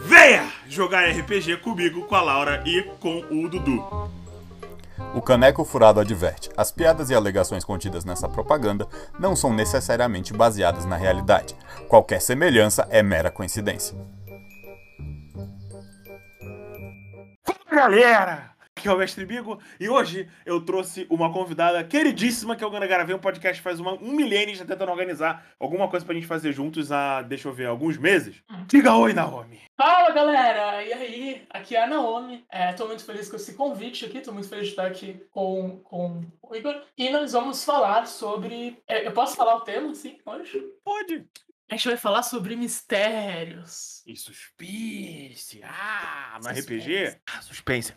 Venha jogar RPG comigo, com a Laura e com o Dudu. O Caneco Furado adverte: as piadas e alegações contidas nessa propaganda não são necessariamente baseadas na realidade. Qualquer semelhança é mera coincidência. Fala galera! Aqui é o Mestre Bigo e hoje eu trouxe uma convidada queridíssima que eu gravei um podcast faz uma, um milênio já tentando organizar alguma coisa pra gente fazer juntos há, deixa eu ver, alguns meses. Diga oi, Naomi! Fala galera! E aí? Aqui é a Naomi. É, tô muito feliz com esse convite aqui, tô muito feliz de estar aqui com, com o Igor. E nós vamos falar sobre. é, eu posso falar o tema, sim, hoje? Pode! A gente vai falar sobre mistérios. E suspense! Ah, no. RPG? Ah, suspense.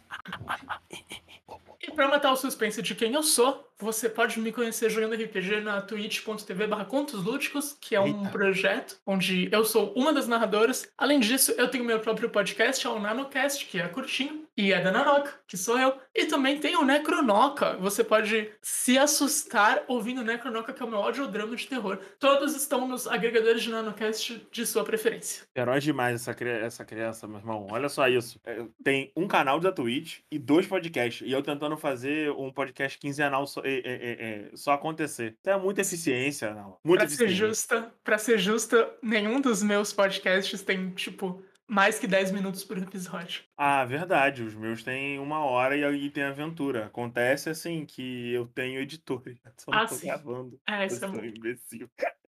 E pra matar o suspense de quem eu sou, você pode me conhecer jogando RPG na twitch.tv barra Contos Lúdicos, que é um Eita. projeto onde eu sou uma das narradoras. Além disso, eu tenho meu próprio podcast, é o NanoCast, que é curtinho, e é da Nanoca, que sou eu. E também tem o Necronoca. Você pode se assustar ouvindo o Necronoca, que é o meu audiodrama de terror. Todos estão nos agregadores de NanoCast de sua preferência. Herói demais essa, essa criança, meu irmão. Olha só isso. É, Tem um canal da Twitch e dois podcasts. E eu tentando fazer um podcast quinzenal só, é, é, só acontecer. Isso é muita eficiência, não. Muita Pra ser eficiência. justa, pra ser justa, nenhum dos meus podcasts tem, tipo, mais que 10 minutos por episódio. Ah, verdade. Os meus têm uma hora e aí tem aventura. Acontece assim que eu tenho editores. Só Ah, tô sim. gravando. É, isso é um imbecil.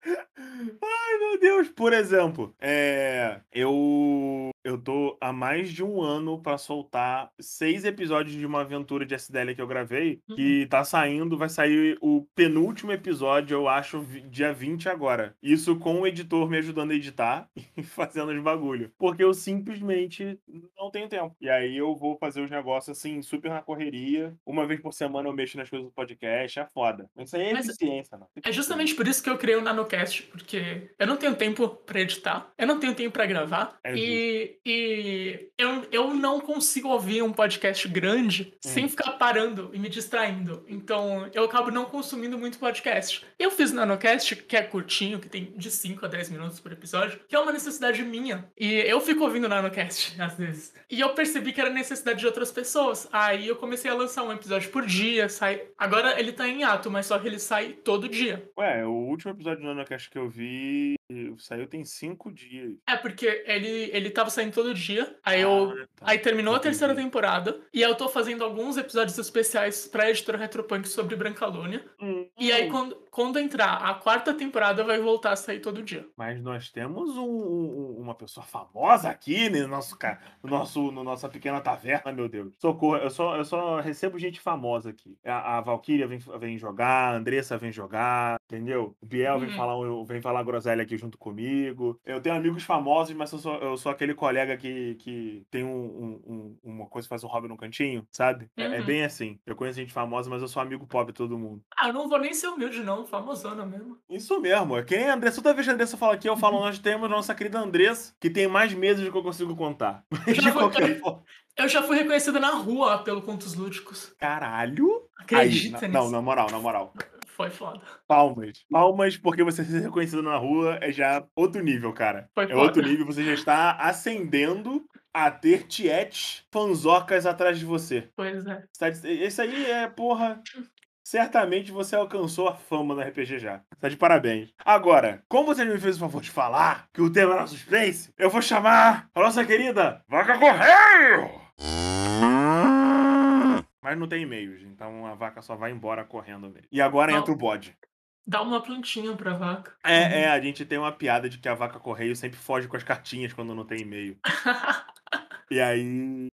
Ai, meu Deus. Por exemplo, é, eu eu tô há mais de um ano pra soltar seis episódios de uma aventura de SDL que eu gravei, Uhum. que tá saindo, vai sair o penúltimo episódio, eu acho, dia 20 agora. Isso com o editor me ajudando a editar e fazendo os bagulho. Porque eu simplesmente não tenho tempo. E aí eu vou fazer os negócios assim, super na correria. Uma vez por semana eu mexo nas coisas do podcast, é foda. Isso aí é Mas eficiência, não. É justamente por isso que eu criei o NanoCast, porque eu não tenho tempo pra editar, eu não tenho tempo pra gravar, É e, e eu, eu não consigo ouvir um podcast grande sem ficar parando e me distraindo. Então eu acabo não consumindo muito podcast. Eu fiz o NanoCast, que é curtinho, que tem de 5 a 10 minutos por episódio, que é uma necessidade minha. E eu fico ouvindo o NanoCast às vezes. E eu percebi que era necessidade de outras pessoas. Aí eu comecei a lançar um episódio por dia, sai. Agora ele tá em ato, mas só que ele sai todo dia. Ué, o último episódio do NanoCast que eu vi saiu tem cinco dias. É, porque ele, ele tava saindo todo dia. Aí eu. Ah, tá. Aí terminou a Entendi. terceira temporada. E aí eu tô fazendo alguns episódios especiais pra editora Retropunk sobre Brancalônia. Hum, E aí, quando, quando entrar a quarta temporada, vai voltar a sair todo dia. Mas nós temos um- um- uma pessoa famosa aqui né, no nosso, no nosso, no nossa pequena taverna, meu Deus. Socorro, eu só, eu só recebo gente famosa aqui. A, a Valkyria vem, vem jogar, a Andressa vem jogar, entendeu? O Biel vem Uhum. falar, vem falar groselha aqui junto comigo. Eu tenho amigos famosos, mas eu sou, eu sou aquele colega que, que tem um, um- um- uma coisa que faz um hobby no cantinho, sabe? É, é Uhum. bem assim. Eu conheço gente famosa, mas eu sou amigo pobre de todo mundo. Ah, eu não vou nem ser humilde, não. Famosona mesmo. Isso mesmo. Quem é Andressa? Toda vez que a Andressa fala aqui, eu falo, nós temos nossa querida Andressa, que tem mais meses do que eu consigo contar. Mas Já forma. Eu já fui reconhecida na rua pelo Contos Lúdicos. Caralho! Aí, Acredita na- nisso? não, na moral, na moral. Foi foda. Palmas. Palmas, porque você ser reconhecido na rua é já outro nível, cara. Foi é foda. outro nível, você já está ascendendo a ter tietes fanzocas atrás de você. Pois é. Você tá- Esse aí é, porra. Certamente você alcançou a fama no RPG já. Tá de parabéns. Agora, como você me fez o favor de falar que o tema era suspense, eu vou chamar a nossa querida Vaca Correio! Mas não tem e-mails, então a vaca só vai embora correndo mesmo. E agora Não. entra o bode. Dá uma plantinha pra vaca. É, é, a gente tem uma piada de que a vaca correio sempre foge com as cartinhas quando não tem e-mail. E aí,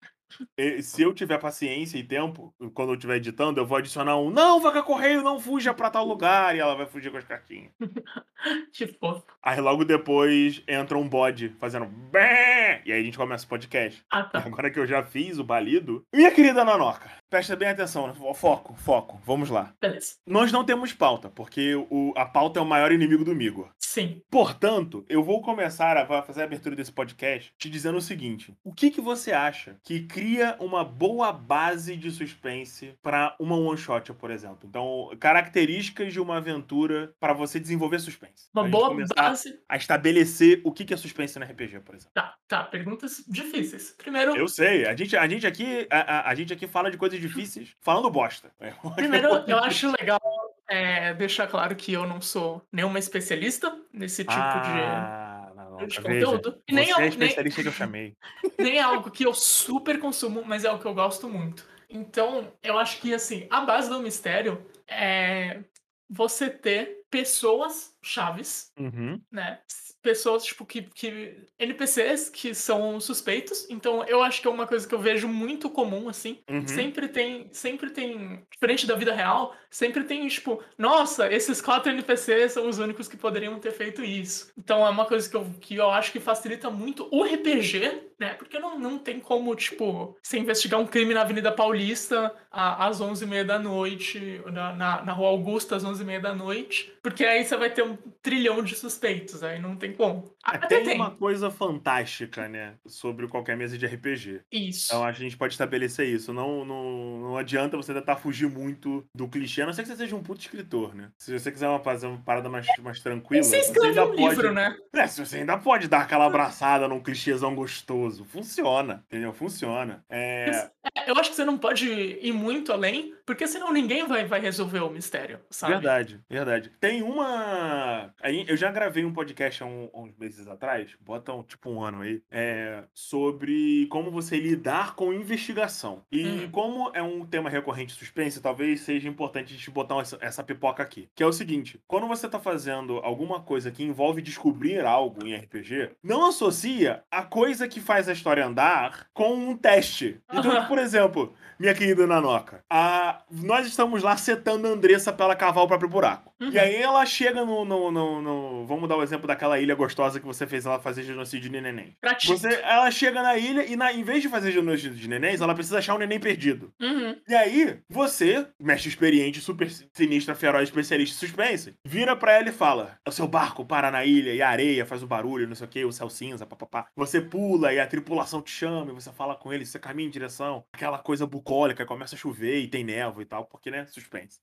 se eu tiver paciência e tempo, quando eu estiver editando, eu vou adicionar um Não, vaca correio, não fuja pra tal lugar. E ela vai fugir com as cartinhas. fofo. Aí logo depois entra um bode fazendo Bé! E aí a gente começa o podcast. Ah, tá. agora que eu já fiz o balido. Minha querida Nanoca, presta bem atenção, né? foco, foco, vamos lá. Beleza. Nós não temos pauta, porque o, a pauta é o maior inimigo do Migo. Sim. Portanto, eu vou começar a fazer a abertura desse podcast te dizendo o seguinte: o que, que você acha que cria uma boa base de suspense para uma one shot, por exemplo? Então, características de uma aventura para você desenvolver suspense. Uma boa base. a estabelecer o que, que é suspense no RPG, por exemplo. Tá, tá. Perguntas difíceis. Primeiro, Eu sei, a gente, a gente aqui a, a- a gente aqui fala de coisas difíceis falando bosta. primeiro eu acho legal é, deixar claro que eu não sou nenhuma especialista nesse tipo ah, não, de, de veja, conteúdo. E nem, você é, é a nem, especialista que eu chamei. nem é algo que eu super consumo, mas é algo que eu gosto muito. Então, eu acho que, assim, a base do mistério é você ter pessoas chaves, Uhum. né? Pessoas, tipo, que, que. NPCs que são suspeitos. Então, eu acho que é uma coisa que eu vejo muito comum, assim. Uhum. Sempre tem. Sempre tem. Diferente da vida real, sempre tem, tipo, nossa, esses quatro NPCs são os únicos que poderiam ter feito isso. Então é uma coisa que eu, que eu acho que facilita muito o RPG, né? Porque não, não tem como, tipo, você investigar um crime na Avenida Paulista a- às 11h30 da noite, na, na, na Rua Augusta às 11h30 da noite, porque aí você vai ter um trilhão de suspeitos, aí não tem como. É, Até tem tem. uma coisa fantástica, né, sobre qualquer mesa de RPG. Isso. Então acho que a gente pode estabelecer isso. Não, não, não adianta você tentar fugir muito do clichê, a não ser que você seja um puto escritor, né? Se você quiser uma, fazer uma parada mais, mais tranquila, Você escreve ainda um livro, né? É, você ainda pode dar aquela abraçada num clichêzão gostoso. Funciona, entendeu? Funciona. É, É, Eu acho que você não pode ir muito além, porque senão ninguém vai, vai resolver o mistério, sabe? Verdade, verdade. Tem uma. aí Eu já gravei um podcast há um- há uns meses atrás, bota um, tipo um ano aí, é, sobre como você lidar com investigação. E Hum. como é um tema recorrente suspense, talvez seja importante a gente botar essa, essa pipoca aqui. Que é o seguinte: quando você tá fazendo alguma coisa que envolve descobrir algo em RPG, não associa a coisa que faz a história andar com um teste. Então, por exemplo, minha querida Nanoca, a... nós estamos lá setando a Andressa pra ela cavar o próprio buraco. Uhum. E aí ela chega no, no, no- no- Vamos dar o exemplo daquela ilha gostosa que você fez ela fazer genocídio de neném. Você, ela chega na ilha e, na, em vez de fazer genocídio de nenéns, ela precisa achar um neném perdido. Uhum. E aí, você, mestre experiente, super sinistra, feroz, especialista em suspense, vira pra ela e fala: o seu barco para na ilha e a areia faz o barulho, não sei o que, o céu cinza, papapá. Você pula e a tripulação te chama e você fala com eles, você caminha em direção aquela coisa bucólica, começa a chover e tem névoa e tal, porque, né, suspense.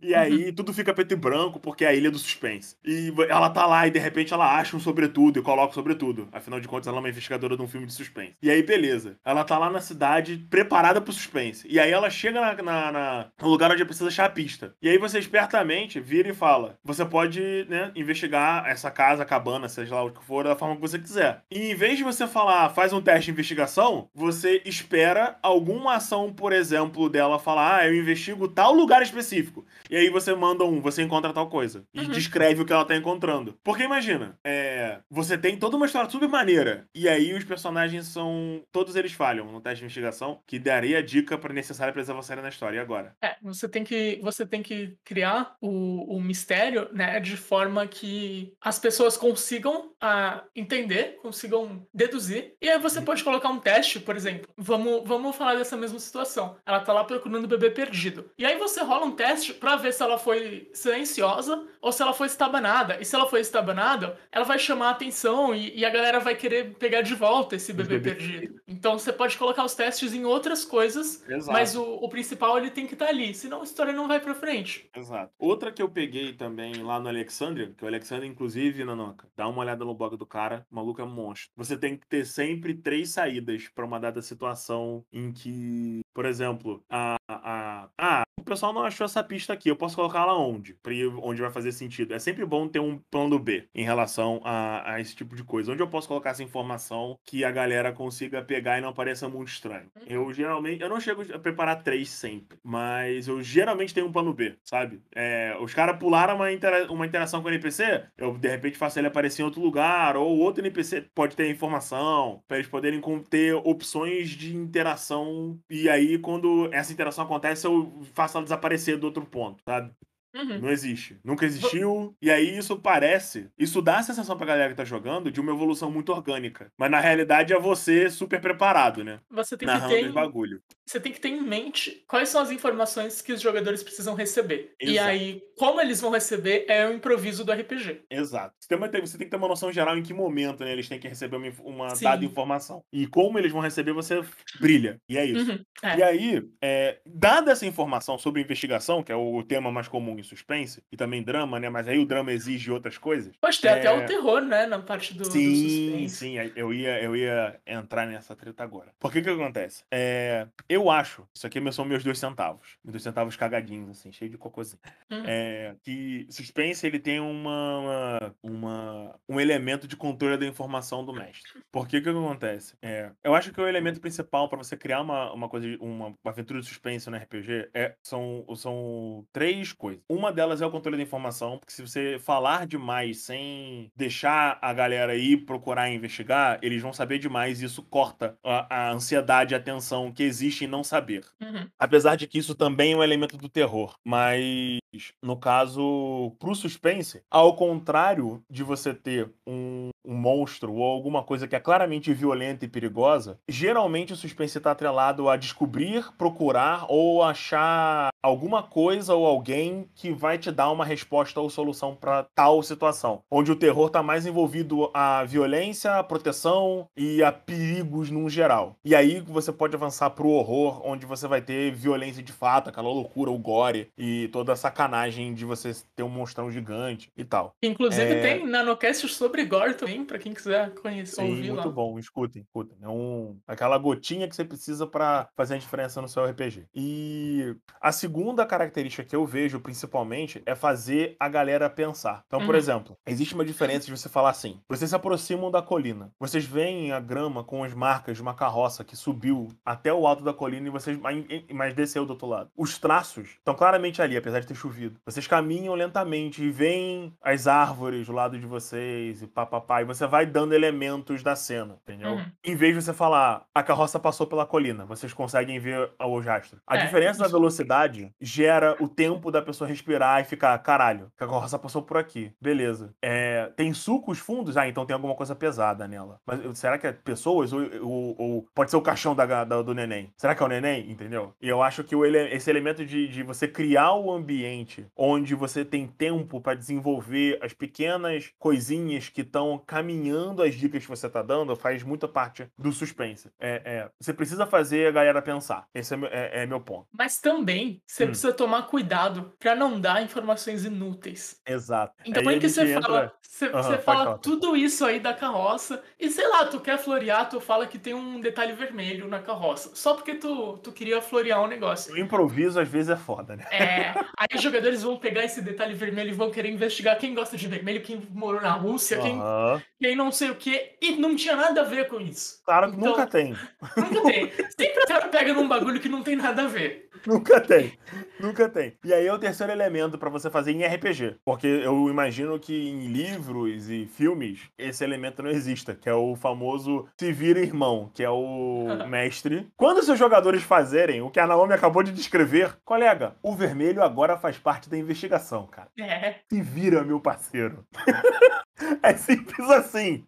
E aí, tudo fica preto e branco porque é a ilha do suspense. E ela tá lá e de repente ela acha um sobretudo e coloca o sobretudo. Afinal de contas, ela é uma investigadora de um filme de suspense. E aí, beleza. Ela tá lá na cidade preparada pro suspense. E aí ela chega na, na- na- no lugar onde precisa achar a pista. E aí você espertamente vira e fala: você pode, né, investigar essa casa, cabana, seja lá o que for, da forma que você quiser. E em vez de você falar, faz um teste de investigação, você espera alguma ação, por exemplo, dela falar: ah, eu investigo tal lugar específico. E aí você manda um, você encontra tal coisa. E Uhum. descreve o que ela tá encontrando. Porque imagina, é, você tem toda uma história super maneira. E aí os personagens são. Todos eles falham no teste de investigação, que daria a dica pra necessária pra eles avançarem na história. E agora? É, você tem que, você tem que criar o, o mistério, né, de forma que as pessoas consigam ah, entender, consigam deduzir. E aí você pode colocar um teste, por exemplo. Vamos, vamos falar dessa mesma situação. Ela tá lá procurando o bebê perdido. E aí você rola um teste pra ver se ela foi silenciosa ou se ela foi estabanada. E se ela foi estabanada, ela vai chamar a atenção e, e a galera vai querer pegar de volta esse bebê bebê perdido. Então você pode colocar os testes em outras coisas Exato. mas o, o principal ele tem que estar ali, senão a história não vai pra frente. Exato. Outra que eu peguei também lá no Alexandria, que o Alexandria, inclusive, Nanoca, dá uma olhada no blog do cara, o maluco é um monstro. Você tem que ter sempre três saídas pra uma dada situação em que, por exemplo, a. a, a, o pessoal não achou essa pista aqui, eu posso colocar ela onde? Pra ir onde vai fazer sentido. É sempre bom ter um plano B em relação a, a esse tipo de coisa. Onde eu posso colocar essa informação que a galera consiga pegar e não pareça muito estranho. Eu geralmente, eu não chego a preparar três sempre, mas eu geralmente tenho um plano B, sabe? É, os caras pularam uma, intera uma interação com o NPC, eu de repente faço ele aparecer em outro lugar, ou outro NPC pode ter informação, para eles poderem ter opções de interação, e aí quando essa interação acontece, eu faço ela desaparecer do outro ponto, sabe? Uhum. Não existe. Nunca existiu. E aí isso parece. Isso dá a sensação pra galera que tá jogando de uma evolução muito orgânica. Mas na realidade é você super preparado, né? Você tem que Narrando ter. os bagulho. Você tem que ter em mente quais são as informações que os jogadores precisam receber. E Exato. aí, como eles vão receber é o improviso do RPG. Exato. Você tem, uma- você tem que ter uma noção geral em que momento né, eles têm que receber uma, uma dada informação. E como eles vão receber, você brilha. E é isso. Uhum, é. E aí, é, dada essa informação sobre investigação, que é o tema mais comum em suspense, e também drama, né? Mas aí o drama exige outras coisas. Ter até É. o terror, né? Na parte do, do Sim, suspense. sim, aí eu ia, eu ia entrar nessa treta agora. Por que que acontece? É, eu acho, isso aqui são meus dois centavos, meus dois centavos cagadinhos, assim, cheio de cocôzinho. Uhum. É, que suspense, ele tem uma, uma, um elemento de controle da informação do mestre. Por que que acontece? É, eu acho que o elemento principal para você criar uma, uma coisa, uma aventura de suspense no RPG é, são, são três coisas. Uma delas é o controle da informação, porque se você falar demais sem deixar a galera ir procurar e investigar, eles vão saber demais e isso corta a, a ansiedade e a tensão que existe em não saber. Uhum. Apesar de que isso também é um elemento do terror. Mas, no caso, pro suspense, ao contrário de você ter um, um monstro ou alguma coisa que é claramente violenta e perigosa, geralmente o suspense está atrelado a descobrir, procurar ou achar alguma coisa ou alguém que vai te dar uma resposta ou solução para tal situação. Onde o terror tá mais envolvido a violência, a proteção e a perigos num geral. E aí você pode avançar pro horror, onde você vai ter violência de fato, aquela loucura, o gore e toda a sacanagem de você ter um monstrão gigante e tal. Inclusive É. tem nanocast sobre gore também, pra quem quiser conhecer, Sim, ouvir muito lá. bom. Escutem, escutem. É um, aquela gotinha que você precisa pra fazer a diferença no seu RPG. E a segunda característica que eu vejo, principalmente, é fazer a galera pensar. Então, por Uhum. exemplo, existe uma diferença de você falar assim: vocês se aproximam da colina, vocês veem a grama com as marcas de uma carroça que subiu até o alto da colina e vocês mas- desceu do outro lado. Os traços estão claramente ali, apesar de ter chovido. Vocês caminham lentamente e veem as árvores do lado de vocês e papapá, e você vai dando elementos da cena, entendeu? Uhum. Em vez de você falar, a carroça passou pela colina, vocês conseguem ver o rastro. A É, diferença da velocidade gera o tempo da pessoa respirar e ficar, caralho, que a carroça passou por aqui. Beleza. É, tem sucos fundos? Ah, então tem alguma coisa pesada nela. Mas será que é pessoas? Ou, ou- ou pode ser o caixão da, da- do neném? Será que é o neném? Entendeu? E eu acho que o esse elemento de, de você criar o ambiente onde você tem tempo pra desenvolver as pequenas coisinhas que estão caminhando as dicas que você tá dando faz muita parte do suspense. É, é, você precisa fazer a galera pensar. Esse é, meu- é- é meu ponto. Mas também você Hum. precisa tomar cuidado pra não dar informações inúteis. Exato. Então Aí que você entra- fala, você, pode fala tudo isso aí da carroça e sei lá, tu quer florear, tu fala que tem um detalhe vermelho na carroça, só porque tu, tu queria florear um negócio. O improviso às vezes é foda, né? É, aí os jogadores vão pegar esse detalhe vermelho e vão querer investigar quem gosta de vermelho, quem morou na Rússia, quem, Aham. quem não sei o que, e não tinha nada a ver com isso. Claro que Então- nunca tem. Nunca tem. Sempre o cara pega num bagulho que não tem nada a ver. Nunca tem. Nunca tem. E aí é o terceiro elemento pra você fazer em RPG. Porque eu imagino que em livros e filmes esse elemento não exista, que é o famoso se vira irmão, que é o mestre. Quando seus jogadores fazerem o que a Naomi acabou de descrever, colega, o vermelho agora faz parte da investigação, cara. É, Se vira, meu parceiro. é simples assim.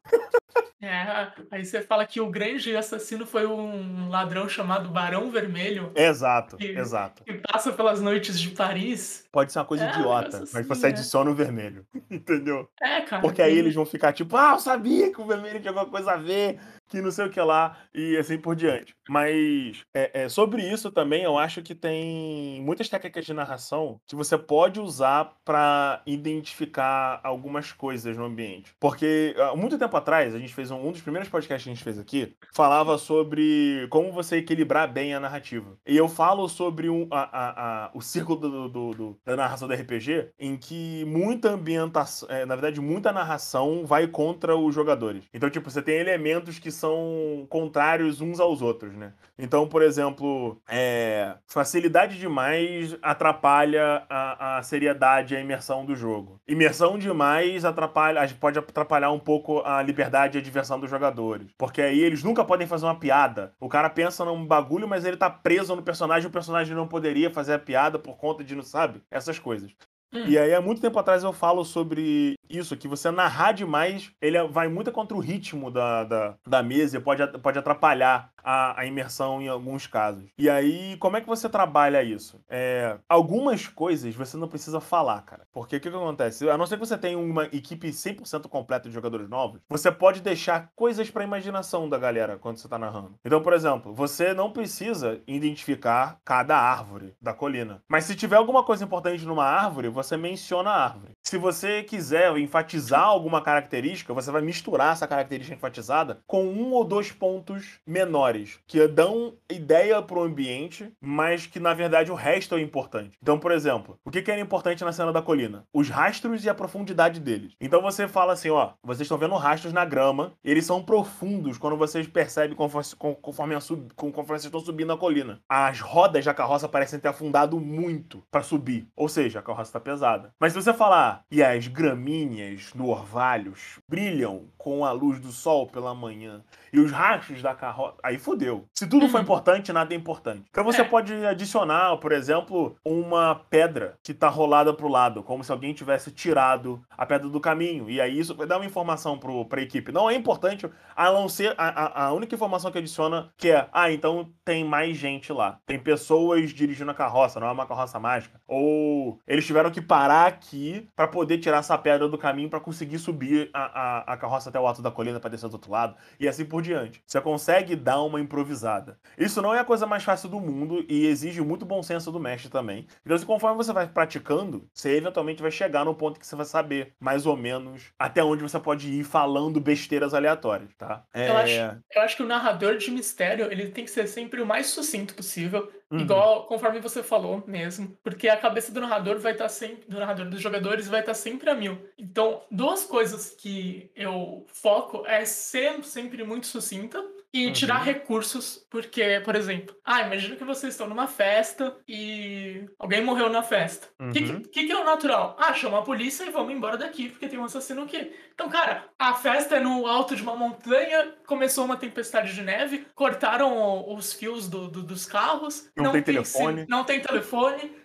é. Aí você fala que o grande assassino foi um ladrão chamado Barão Vermelho, Exato, Que- exato. que passa pelas noites de Paris. Pode ser uma coisa É, idiota, mas você é. adiciona o vermelho. Entendeu? É, cara. Porque aí eles vão ficar tipo, ah, eu sabia que o vermelho tinha alguma coisa a ver, que não sei o que lá e assim por diante. Mas é, é, sobre isso também eu acho que tem muitas técnicas de narração que você pode usar para identificar algumas coisas no ambiente. Porque há muito tempo atrás, a gente fez um, um dos primeiros podcasts que a gente fez aqui, falava sobre como você equilibrar bem a narrativa. E eu falo sobre um, a, a, a, o círculo do, do, do, da narração do RPG, em que muita ambientação, é, na verdade, muita narração vai contra os jogadores. Então, tipo, você tem elementos que são contrários uns aos outros, né? Então, por exemplo, é, facilidade demais atrapalha a, a seriedade, a imersão do jogo. Imersão demais atrapalha, pode atrapalhar um pouco a liberdade e a diversão dos jogadores. Porque aí eles nunca podem fazer uma piada. O cara pensa num bagulho, mas ele tá preso no personagem, o personagem não poderia fazer a piada por conta de, não sabe? Essas coisas. Hum. E aí, há muito tempo atrás, eu falo sobre isso, que você narrar demais, ele vai muito contra o ritmo da, da, da mesa e pode, pode atrapalhar a, a, imersão em alguns casos. E aí, como é que você trabalha isso? É, algumas coisas você não precisa falar, cara. Porque o que, que acontece? A não ser que você tenha uma equipe 100% completa de jogadores novos, você pode deixar coisas pra imaginação da galera quando você tá narrando. Então, por exemplo, você não precisa identificar cada árvore da colina. Mas se tiver alguma coisa importante numa árvore, você você menciona a árvore. Se você quiser enfatizar alguma característica, você vai misturar essa característica enfatizada com um ou dois pontos menores, que dão ideia para o ambiente, mas que na verdade o resto é importante. Então, por exemplo, o que era importante na cena da colina? Os rastros e a profundidade deles. Então você fala assim, ó, vocês estão vendo rastros na grama, eles são profundos quando vocês percebem conforme, conforme, sub, conforme vocês estão subindo a colina. As rodas da carroça parecem ter afundado muito para subir, ou seja, a carroça está pesada pesada. Mas se você falar, e as gramíneas no orvalhos brilham com a luz do sol pela manhã, e os rastros da carroça. Aí fodeu. Se tudo for uhum. importante, nada é importante. Então você é. pode adicionar, por exemplo, uma pedra que tá rolada pro lado, como se alguém tivesse tirado a pedra do caminho. E aí isso vai dar uma informação pro, pra equipe. Não é importante, a não ser a, a, a única informação que adiciona que é, ah, então tem mais gente lá. Tem pessoas dirigindo a carroça, não é uma carroça mágica. Ou eles tiveram que parar aqui para poder tirar essa pedra do caminho para conseguir subir a, a, a carroça até o alto da colina para descer do outro lado. E assim por diante. Você consegue dar uma improvisada. Isso não é a coisa mais fácil do mundo e exige muito bom senso do mestre também. Então, conforme você vai praticando, você eventualmente vai chegar no ponto que você vai saber mais ou menos até onde você pode ir falando besteiras aleatórias, tá? É... Eu, acho, eu acho que o narrador de mistério ele tem que ser sempre o mais sucinto possível Uhum. Igual, conforme você falou mesmo. Porque a cabeça do narrador vai estar tá sempre. Do narrador dos jogadores vai estar tá sempre a mil. Então, duas coisas que eu foco é ser sempre muito sucinta e uhum. tirar recursos, porque, por exemplo, ah, imagina que vocês estão numa festa e alguém morreu na festa. O uhum. que, que, que, é o natural? Ah, chama a polícia e vamos embora daqui, porque tem um assassino aqui. Então, cara, a festa é no alto de uma montanha, começou uma tempestade de neve, cortaram os fios do, do, dos carros. Não, não tem, tem, telefone. Não tem telefone.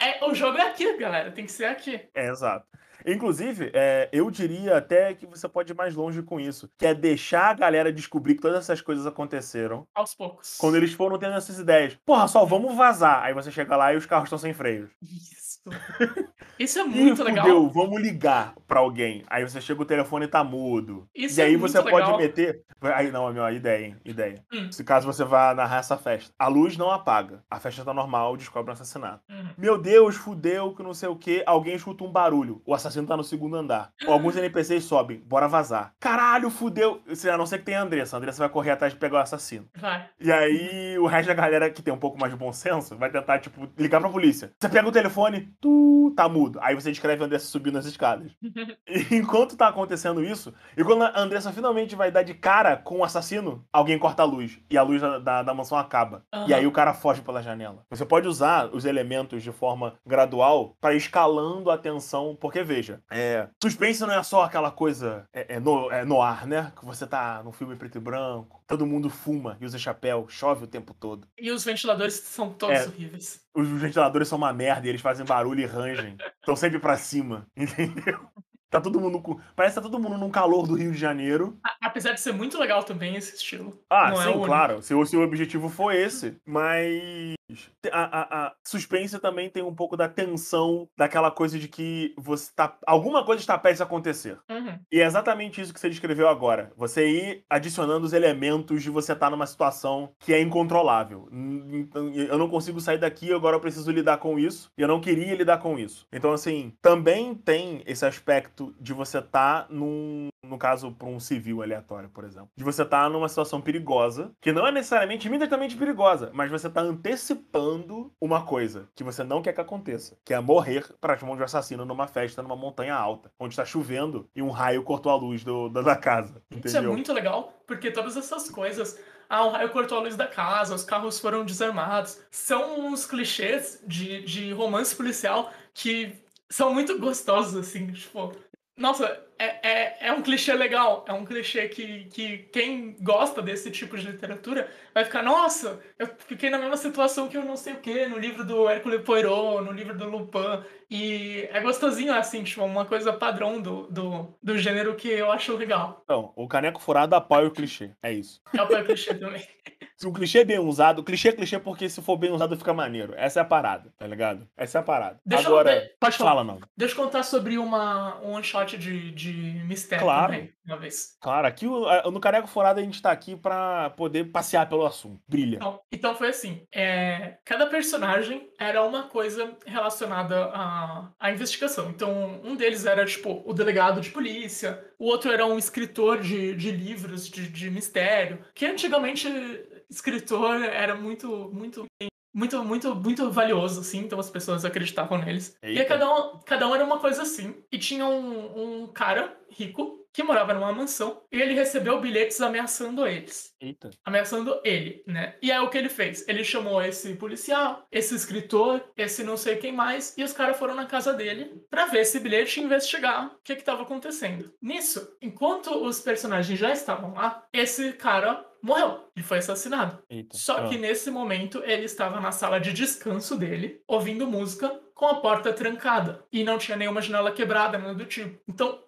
É, o jogo é aqui, galera, tem que ser aqui. É, exato. Inclusive, é, eu diria até que você pode ir mais longe com isso, que é deixar a galera descobrir que todas essas coisas aconteceram. Aos poucos. Quando eles foram tendo essas ideias. Porra, só vamos vazar. Aí você chega lá e os carros estão sem freio. Isso. Isso é muito Ih, legal. Fudeu, vamos ligar pra alguém. Aí você chega, o telefone tá mudo. Isso e é aí você legal. pode meter. Aí, não, meu, ideia, hein? Ideia. Hum. Se caso você vá narrar essa festa, a luz não apaga. A festa tá normal, descobre um assassinato. Hum. Meu Deus, fudeu, que não sei o que. Alguém escuta um barulho. O assassino tá no segundo andar. Ou alguns NPCs sobem. Bora vazar. Caralho, fudeu. A não ser que tenha a Andressa. A Andressa vai correr atrás de pegar o assassino. Vai. E aí o resto da galera que tem um pouco mais de bom senso vai tentar, tipo, ligar pra polícia. Você pega o telefone, tu tá mudo. Aí você escreve a Andressa subindo as escadas. e enquanto tá acontecendo isso, e quando a Andressa finalmente vai dar de cara com o assassino, alguém corta a luz. E a luz da, da, da mansão acaba. Uhum. E aí o cara foge pela janela. Você pode usar os elementos de forma gradual para escalando a tensão, porque veja, é, suspense não é só aquela coisa é, é, no, é no ar, né? Que você tá num filme preto e branco, todo mundo fuma e usa chapéu, chove o tempo todo. E os ventiladores são todos é, horríveis. Os ventiladores são uma merda e eles fazem barulho e rangem. Estão sempre para cima, entendeu? Tá todo mundo com. Parece que tá todo mundo num calor do Rio de Janeiro. A- Apesar de ser muito legal também esse estilo. Ah, Não é sim, o único. claro. Se o seu objetivo for esse, mas a, a, a suspense também tem um pouco da tensão daquela coisa de que você tá. Alguma coisa está prestes a acontecer. Uhum. E é exatamente isso que você descreveu agora. Você ir adicionando os elementos de você estar numa situação que é incontrolável. Então, eu não consigo sair daqui, agora eu preciso lidar com isso. E eu não queria lidar com isso. Então, assim, também tem esse aspecto de você estar num. No caso, para um civil aleatório, por exemplo. De você estar numa situação perigosa, que não é necessariamente imediatamente perigosa, mas você tá antecipando uma coisa que você não quer que aconteça, que é morrer para as mãos de um assassino numa festa numa montanha alta, onde está chovendo e um raio cortou a luz do, da, da casa. Entendeu? Isso é muito legal, porque todas essas coisas. Ah, o raio cortou a luz da casa, os carros foram desarmados. São uns clichês de, de romance policial que são muito gostosos, assim. Tipo, nossa, é, é, é um clichê legal. É um clichê que, que quem gosta desse tipo de literatura vai ficar, nossa, eu fiquei na mesma situação que eu não sei o que, no livro do Hercule Poirot, no livro do Lupin. E é gostosinho, assim, tipo, uma coisa padrão do, do, do gênero que eu acho legal. Então, o caneco furado apoia o clichê. É isso. É o pai clichê também. Se o clichê é bem usado, clichê é clichê porque se for bem usado fica maneiro. Essa é a parada, tá ligado? Essa é a parada. Deixa Agora, eu. de- Pode falar. fala não. Deixa eu contar sobre uma, um one shot de, de mistério Claro. também, uma vez. Claro, aqui no Caneco Furado a gente tá aqui pra poder passear pelo assunto. Brilha. Então, então foi assim: é, cada personagem era uma coisa relacionada à, à investigação. Então, um deles era, tipo, o delegado de polícia, o outro era um escritor de, de livros de, de mistério, que antigamente escritor era muito, muito. Muito, muito, muito valioso, assim, então as pessoas acreditavam neles. E aí Eita. cada um, cada um era uma coisa assim. E tinha um, um cara rico que morava numa mansão e ele recebeu bilhetes ameaçando eles Eita. ameaçando ele, né? E aí o que ele fez? Ele chamou esse policial, esse escritor, esse não sei quem mais, e os caras foram na casa dele pra ver esse bilhete e investigar o que que tava acontecendo. Nisso, enquanto os personagens já estavam lá, esse cara morreu. Ele foi assassinado. Eita. Só Ah. que nesse momento ele estava na sala de descanso dele, ouvindo música com a porta trancada e não tinha nenhuma janela quebrada, nada do tipo. Então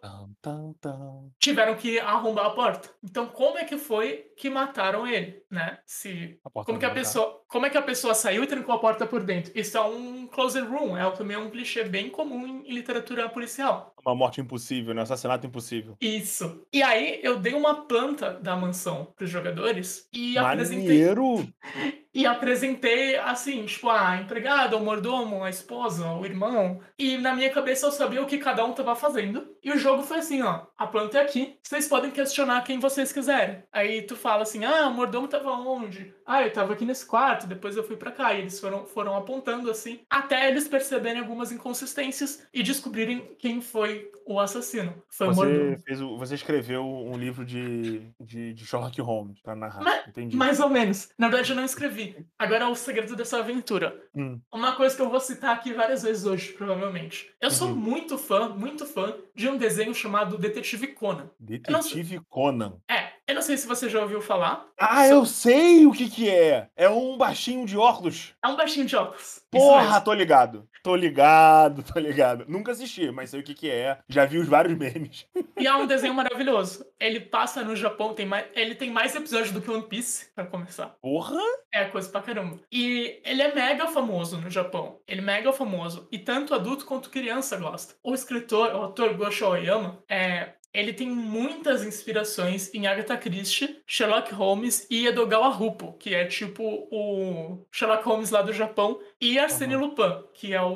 tiveram que arrombar a porta. Então, como é que foi que mataram ele, né? Se como que a pessoa, como é que a pessoa saiu e trancou a porta por dentro? Isso é um closet room, é também um clichê bem comum em, literatura policial. Uma morte impossível, né? Assassinato impossível. Isso. E aí eu dei uma planta da mansão pros jogadores e apresentei e apresentei assim, tipo, a empregada, o mordomo, a esposa, o irmão. E na minha cabeça eu sabia o que cada um tava fazendo. E o jogo foi assim, ó. A planta é aqui. Vocês podem questionar quem vocês quiserem. Aí tu fala assim, ah, o mordomo tava onde? Ah, eu tava aqui nesse quarto, depois eu fui pra cá. E eles foram, foram apontando assim, até eles perceberem algumas inconsistências e descobrirem quem foi o assassino. Foi o Você, mordomo. fez o- você escreveu um livro de, de, de Sherlock Holmes pra narrar. Mas- Entendi. Mais ou menos. Na verdade, eu não escrevi. Agora é o segredo dessa aventura. Hum. Uma coisa que eu vou citar aqui várias vezes hoje, provavelmente. Eu sou Uhum. muito fã, muito fã de um desenho chamado Detetive Conan. Detetive Conan. É, eu não sei se você já ouviu falar. Ah, So- eu sei o que que é! É um baixinho de óculos. É um baixinho de óculos. Porra, tô ligado. Tô ligado, tô ligado. Nunca assisti, mas sei o que que é. Já vi os vários memes. E é um desenho maravilhoso. Ele passa no Japão, tem mais, ele tem mais episódios do que One Piece, pra começar. Porra! É coisa pra caramba. E ele é mega famoso no Japão. Ele é mega famoso. E tanto adulto quanto criança gosta. O escritor, o autor Gosho Oyama, é, ele tem muitas inspirações em Agatha Christie, Sherlock Holmes e Edogawa Rupo, que é tipo o Sherlock Holmes lá do Japão, e Arsène Uhum. Lupin, que é o,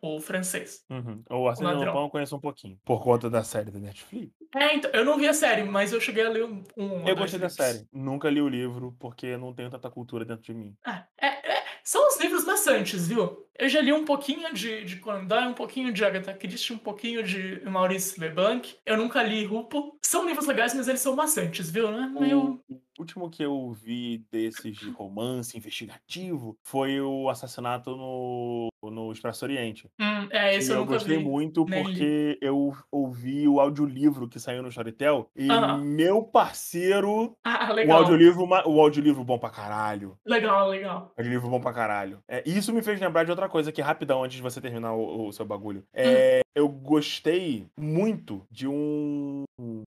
o, o francês. Uhum. O Arsene ladrão. Lupin eu conheço um pouquinho. Por conta da série da Netflix. É, então, eu não vi a série, mas eu cheguei a ler um. um Eu gostei da série. Nunca li o livro, porque não tenho tanta cultura dentro de mim. É, é, é, são os livros maçantes, viu? Eu já li um pouquinho de, de Conan Doyle, um pouquinho de Agatha Christie, um pouquinho de Maurice Leblanc. Eu nunca li Rupo. São livros legais, mas eles são maçantes, viu? Não é meio... O último que eu vi desses de romance investigativo foi o assassinato no, no Expresso Oriente. Hum, é, esse eu, eu gostei vi. muito nem porque eu ouvi o audiolivro que saiu no Storytel e meu parceiro. Ah, O legal. audiolivro, ma- o audiolivro bom pra caralho. Legal, legal. Audiolivro bom pra caralho. É, isso me fez lembrar de outra coisa aqui, rapidão, antes de você terminar o, o seu bagulho. É, eu gostei muito de um.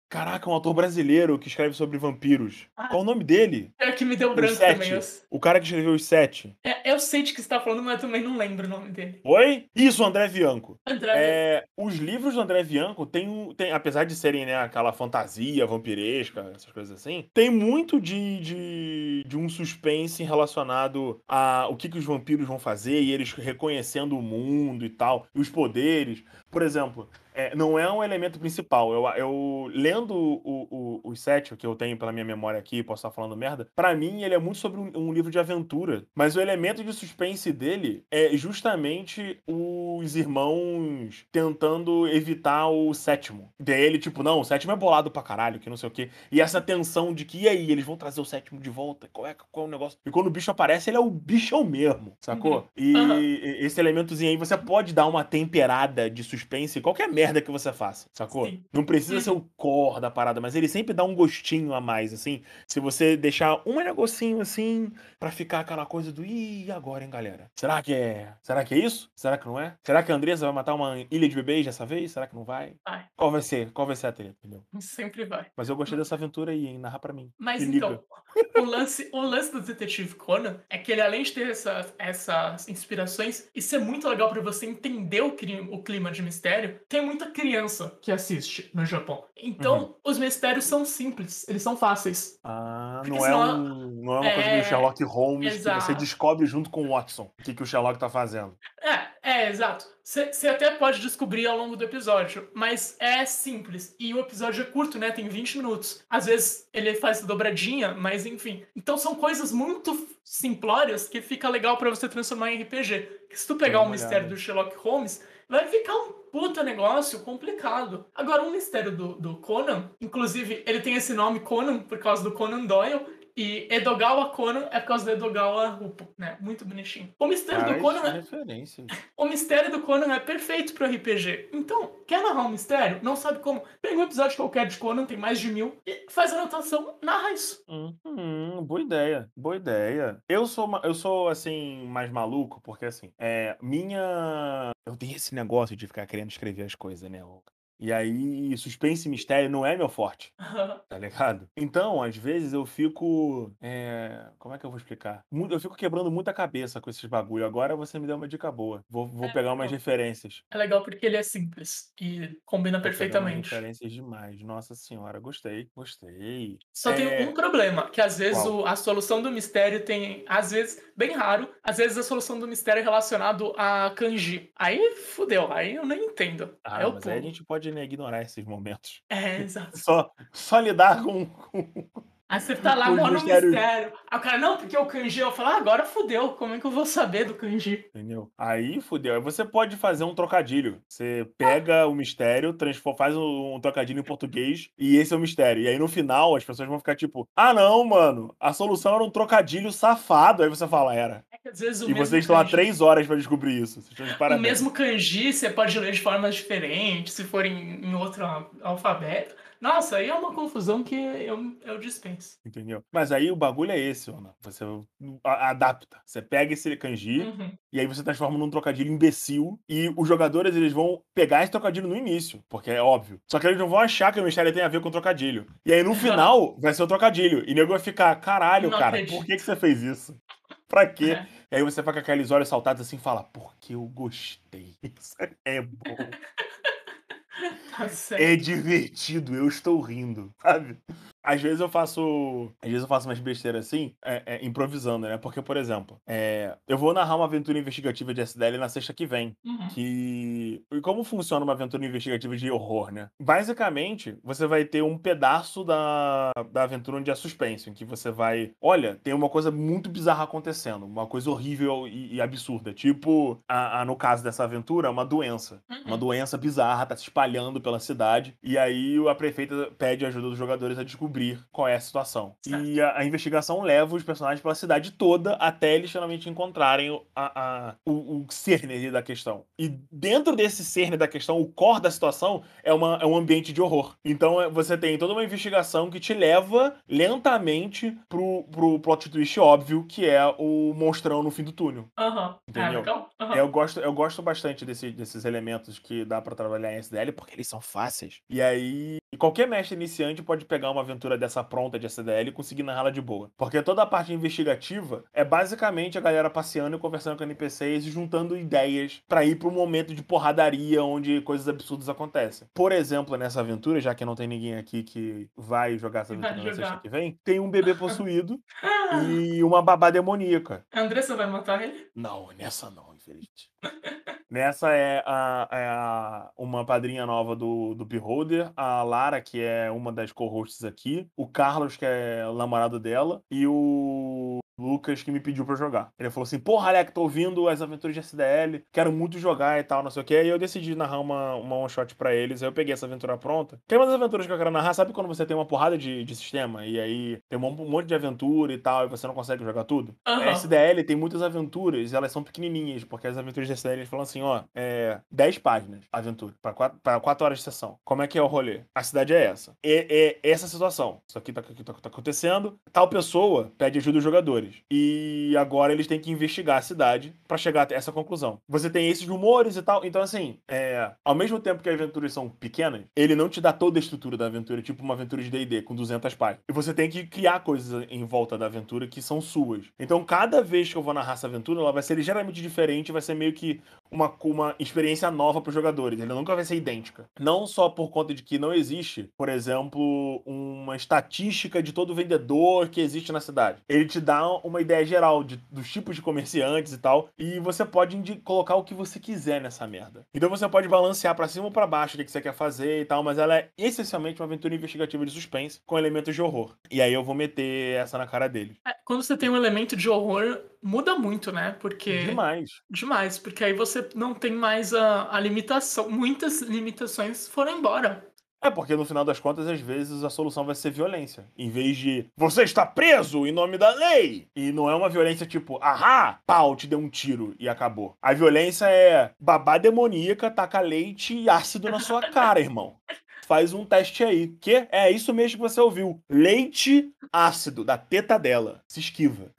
Caraca, um autor brasileiro que escreve sobre vampiros. Ah. Qual o nome dele? É que me deu Os branco sete. também. Eu, O cara que escreveu os sete. é, eu sei de que você tá falando, mas eu também não lembro o nome dele. Oi? Isso, André Bianco. André. É, os livros do André Bianco tem, um- tem apesar de serem né, aquela fantasia vampiresca, essas coisas assim, tem muito de, de, de um suspense relacionado a o que, que os vampiros vão fazer e eles reconhecendo o mundo e tal, e os poderes. Por exemplo, é, não é um elemento principal. Eu, eu lendo o, o, os sete, que eu tenho pela minha memória aqui, posso estar falando merda, pra mim ele é muito sobre um, um livro de aventura. Mas o elemento de suspense dele é justamente os irmãos tentando evitar o sétimo. Daí ele, tipo, não, o sétimo é bolado pra caralho, que não sei o quê. E essa tensão de que, e aí, eles vão trazer o sétimo de volta? Qual é, qual é o negócio? E quando o bicho aparece, ele é o bichão mesmo, sacou? Uhum. E Aham. esse elementozinho aí, você pode dar uma temperada de suspense qualquer merda que você faça, sacou? Sim. Não precisa Uhum. ser o core da parada, mas ele sempre dá um gostinho a mais, assim. Se você deixar um negocinho assim, pra ficar aquela coisa do, ih, e agora, hein, galera? Será que é. Será que é isso? Será que não é? Será que a Andressa vai matar uma ilha de bebês dessa vez? Será que não vai? Vai. Qual vai ser? Qual vai ser a treta, entendeu? Sempre vai. Mas eu gostei dessa aventura aí, hein? Narra pra mim. Mas Me liga. então, o lance, o lance do Detetive Conan é que ele, além de ter essa- essas inspirações, isso é muito legal pra você entender o, cri- o clima de mistério. Tem muita criança que assiste no Japão. Então, Uhum. os mistérios são simples, eles são fáceis. Ah, Porque não é, senão- um, não é uma coisa É, do Sherlock Holmes que você exato. descobre junto com o Watson o que, que o Sherlock tá fazendo. É, é, exato. Você até pode descobrir ao longo do episódio, mas é simples. E o episódio é curto, né? Tem 20 minutos. Às vezes ele faz dobradinha, mas enfim. Então são coisas muito simplórias que fica legal pra você transformar em RPG. Se tu pegar Dá um mistério do Sherlock Holmes, vai ficar um puta negócio complicado. Agora, um mistério do, do Conan, inclusive, ele tem esse nome Conan por causa do Conan Doyle. E Edogawa Conan é por causa do Edogawa Rupo, né? Muito bonitinho. O mistério do Conan é referência. o mistério do Conan é perfeito pro RPG. Então, quer narrar um mistério? Não sabe como? Pega um episódio qualquer de Conan, tem mais de mil, e faz a anotação, narra isso. Hum, hum, boa ideia, boa ideia. Eu sou, eu sou assim, mais maluco, porque assim, é, minha. Eu tenho esse negócio de ficar querendo escrever as coisas, né? E aí, suspense e mistério não é meu forte, tá ligado? Então, às vezes eu fico. é, Como é que eu vou explicar? Eu fico quebrando muita cabeça com esses bagulho. Agora você me deu uma dica boa. Vou, vou É, pegar umas então. referências. É legal porque ele é simples e combina Vou umas perfeitamente. referências demais. Nossa senhora, gostei, gostei. Só É, tem um problema, que às vezes o- a solução do mistério tem, às vezes, bem raro, às vezes a solução do mistério é relacionado a kanji. Aí fudeu, aí eu nem entendo. Ah, aí eu mas aí a gente pode né, ignorar esses momentos. É, exato. Só, só lidar com, com- Aí você tá lá, mó no mistérios. mistério. Aí o cara, não, porque o kanji, eu falo, ah, agora fudeu, como é que eu vou saber do kanji? Entendeu? Aí fudeu. Aí você pode fazer um trocadilho. Você pega o mistério, transforma, faz um, um trocadilho em português e esse é o mistério. E aí no final as pessoas vão ficar tipo: ah, não, mano, a solução era um trocadilho safado. Aí você fala: era. É vezes E vocês estão há kanji- três horas pra descobrir isso. O mesmo kanji você pode ler de formas diferentes, se for em, em outro al- alfabeto. Nossa, aí é uma confusão que eu, eu dispenso. Entendeu? Mas aí o bagulho é esse, Ana. Você adapta. Você pega esse kanji Uhum. e aí você transforma num trocadilho imbecil e os jogadores eles vão pegar esse trocadilho no início, porque é óbvio. Só que eles não vão achar que o mistério tem a ver com trocadilho. E aí no final vai ser o trocadilho e o nego vai ficar, caralho, Não cara, acredito." por que que você fez isso? Pra quê? É. E aí você fica com aqueles olhos saltados assim e fala, porque eu gostei. Isso é bom. Tá. É divertido, eu estou rindo, sabe? Às vezes eu faço. Às vezes eu faço umas besteiras assim, é, é, improvisando, né? Porque, por exemplo, é, eu vou narrar uma aventura investigativa de SDL na sexta que vem. Uhum. Que. E como funciona uma aventura investigativa de horror, né? Basicamente, você vai ter um pedaço da, da aventura onde é suspense, em que você vai. Olha, tem uma coisa muito bizarra acontecendo, uma coisa horrível e, e absurda. Tipo, a, a- no caso dessa aventura, uma doença. Uma Uhum. doença bizarra tá se espalhando pela cidade. E aí a prefeita pede ajuda dos jogadores a descobrir descobrir qual é a situação. E a, a investigação leva os personagens pela cidade toda até eles finalmente encontrarem o- a, a- o, o cerne da questão. E dentro desse cerne da questão, o core da situação é, uma, é um ambiente de horror. Então é- você tem toda uma investigação que te leva lentamente pro, pro plot twist óbvio, que é o monstrão no fim do túnel. É, Entendeu? legal? Aham. Eu gosto, eu gosto bastante desse- desses elementos que dá pra trabalhar em SDL, porque eles são fáceis. E aí, qualquer mestre iniciante pode pegar uma aventura dessa pronta de SDL e conseguir narrá-la de boa. Porque toda a parte investigativa é basicamente a galera passeando e conversando com NPCs e juntando ideias pra ir pro momento de porradaria onde coisas absurdas acontecem. Por exemplo, nessa aventura, já que não tem ninguém aqui que vai jogar essa aventura na sexta que vem, tem um bebê possuído e uma babá demoníaca. a Andressa vai matar ele? Não, nessa não, Nessa é, a, é a- uma padrinha nova do, do Beholder, a Lara, que é uma das co-hosts aqui, o Carlos, que é o namorado dela, e o Lucas, que me pediu pra jogar. Ele falou assim: Porra, Alec, tô ouvindo as aventuras de SDL, quero muito jogar e tal, não sei o que. E eu decidi narrar uma, uma one shot pra eles. Aí eu peguei essa aventura pronta. Que é uma das aventuras que eu quero narrar, sabe quando você tem uma porrada de, de sistema e aí tem um monte de aventura e tal, e você não consegue jogar tudo? Aham. A SDL tem muitas aventuras e elas são pequenininhas, porque as aventuras de SDL eles falam assim, ó, é 10 páginas aventura, pra 4, pra quatro horas de sessão. Como é que é o rolê? A cidade é essa. É, é essa situação. Isso aqui tá, tá- tá acontecendo. Tal pessoa pede ajuda dos jogadores. E agora eles têm que investigar a cidade pra chegar até essa conclusão. Você tem esses rumores e tal. Então, assim, é, ao mesmo tempo que as aventuras são pequenas, ele não te dá toda a estrutura da aventura, tipo uma aventura de D&D com 200 páginas. E você tem que criar coisas em volta da aventura que são suas. Então, cada vez que eu vou narrar essa aventura, ela vai ser ligeiramente diferente, vai ser meio que uma, uma experiência nova para os jogadores. Ela nunca vai ser idêntica. Não só por conta de que não existe, por exemplo, uma estatística de todo vendedor que existe na cidade. Ele te dá uma ideia geral de- dos tipos de comerciantes e tal, e você pode colocar o que você quiser nessa merda. Então você pode balancear para cima ou para baixo o que que você quer fazer e tal, mas ela é essencialmente uma aventura investigativa de suspense com elementos de horror. E aí eu vou meter essa na cara dele. É, quando você tem um elemento de horror, muda muito, né? Porque. Demais. Demais, porque aí você não tem mais a, a limitação. Muitas limitações foram embora. É porque no final das contas, às vezes, a solução vai ser violência. Em vez de você está preso em nome da lei. E não é uma violência tipo, ahá, pau, te deu um tiro e acabou. A violência é babá demoníaca, taca leite e ácido na sua cara, irmão. Faz um teste aí. Que é isso mesmo que você ouviu. Leite ácido da teta dela. Se esquiva.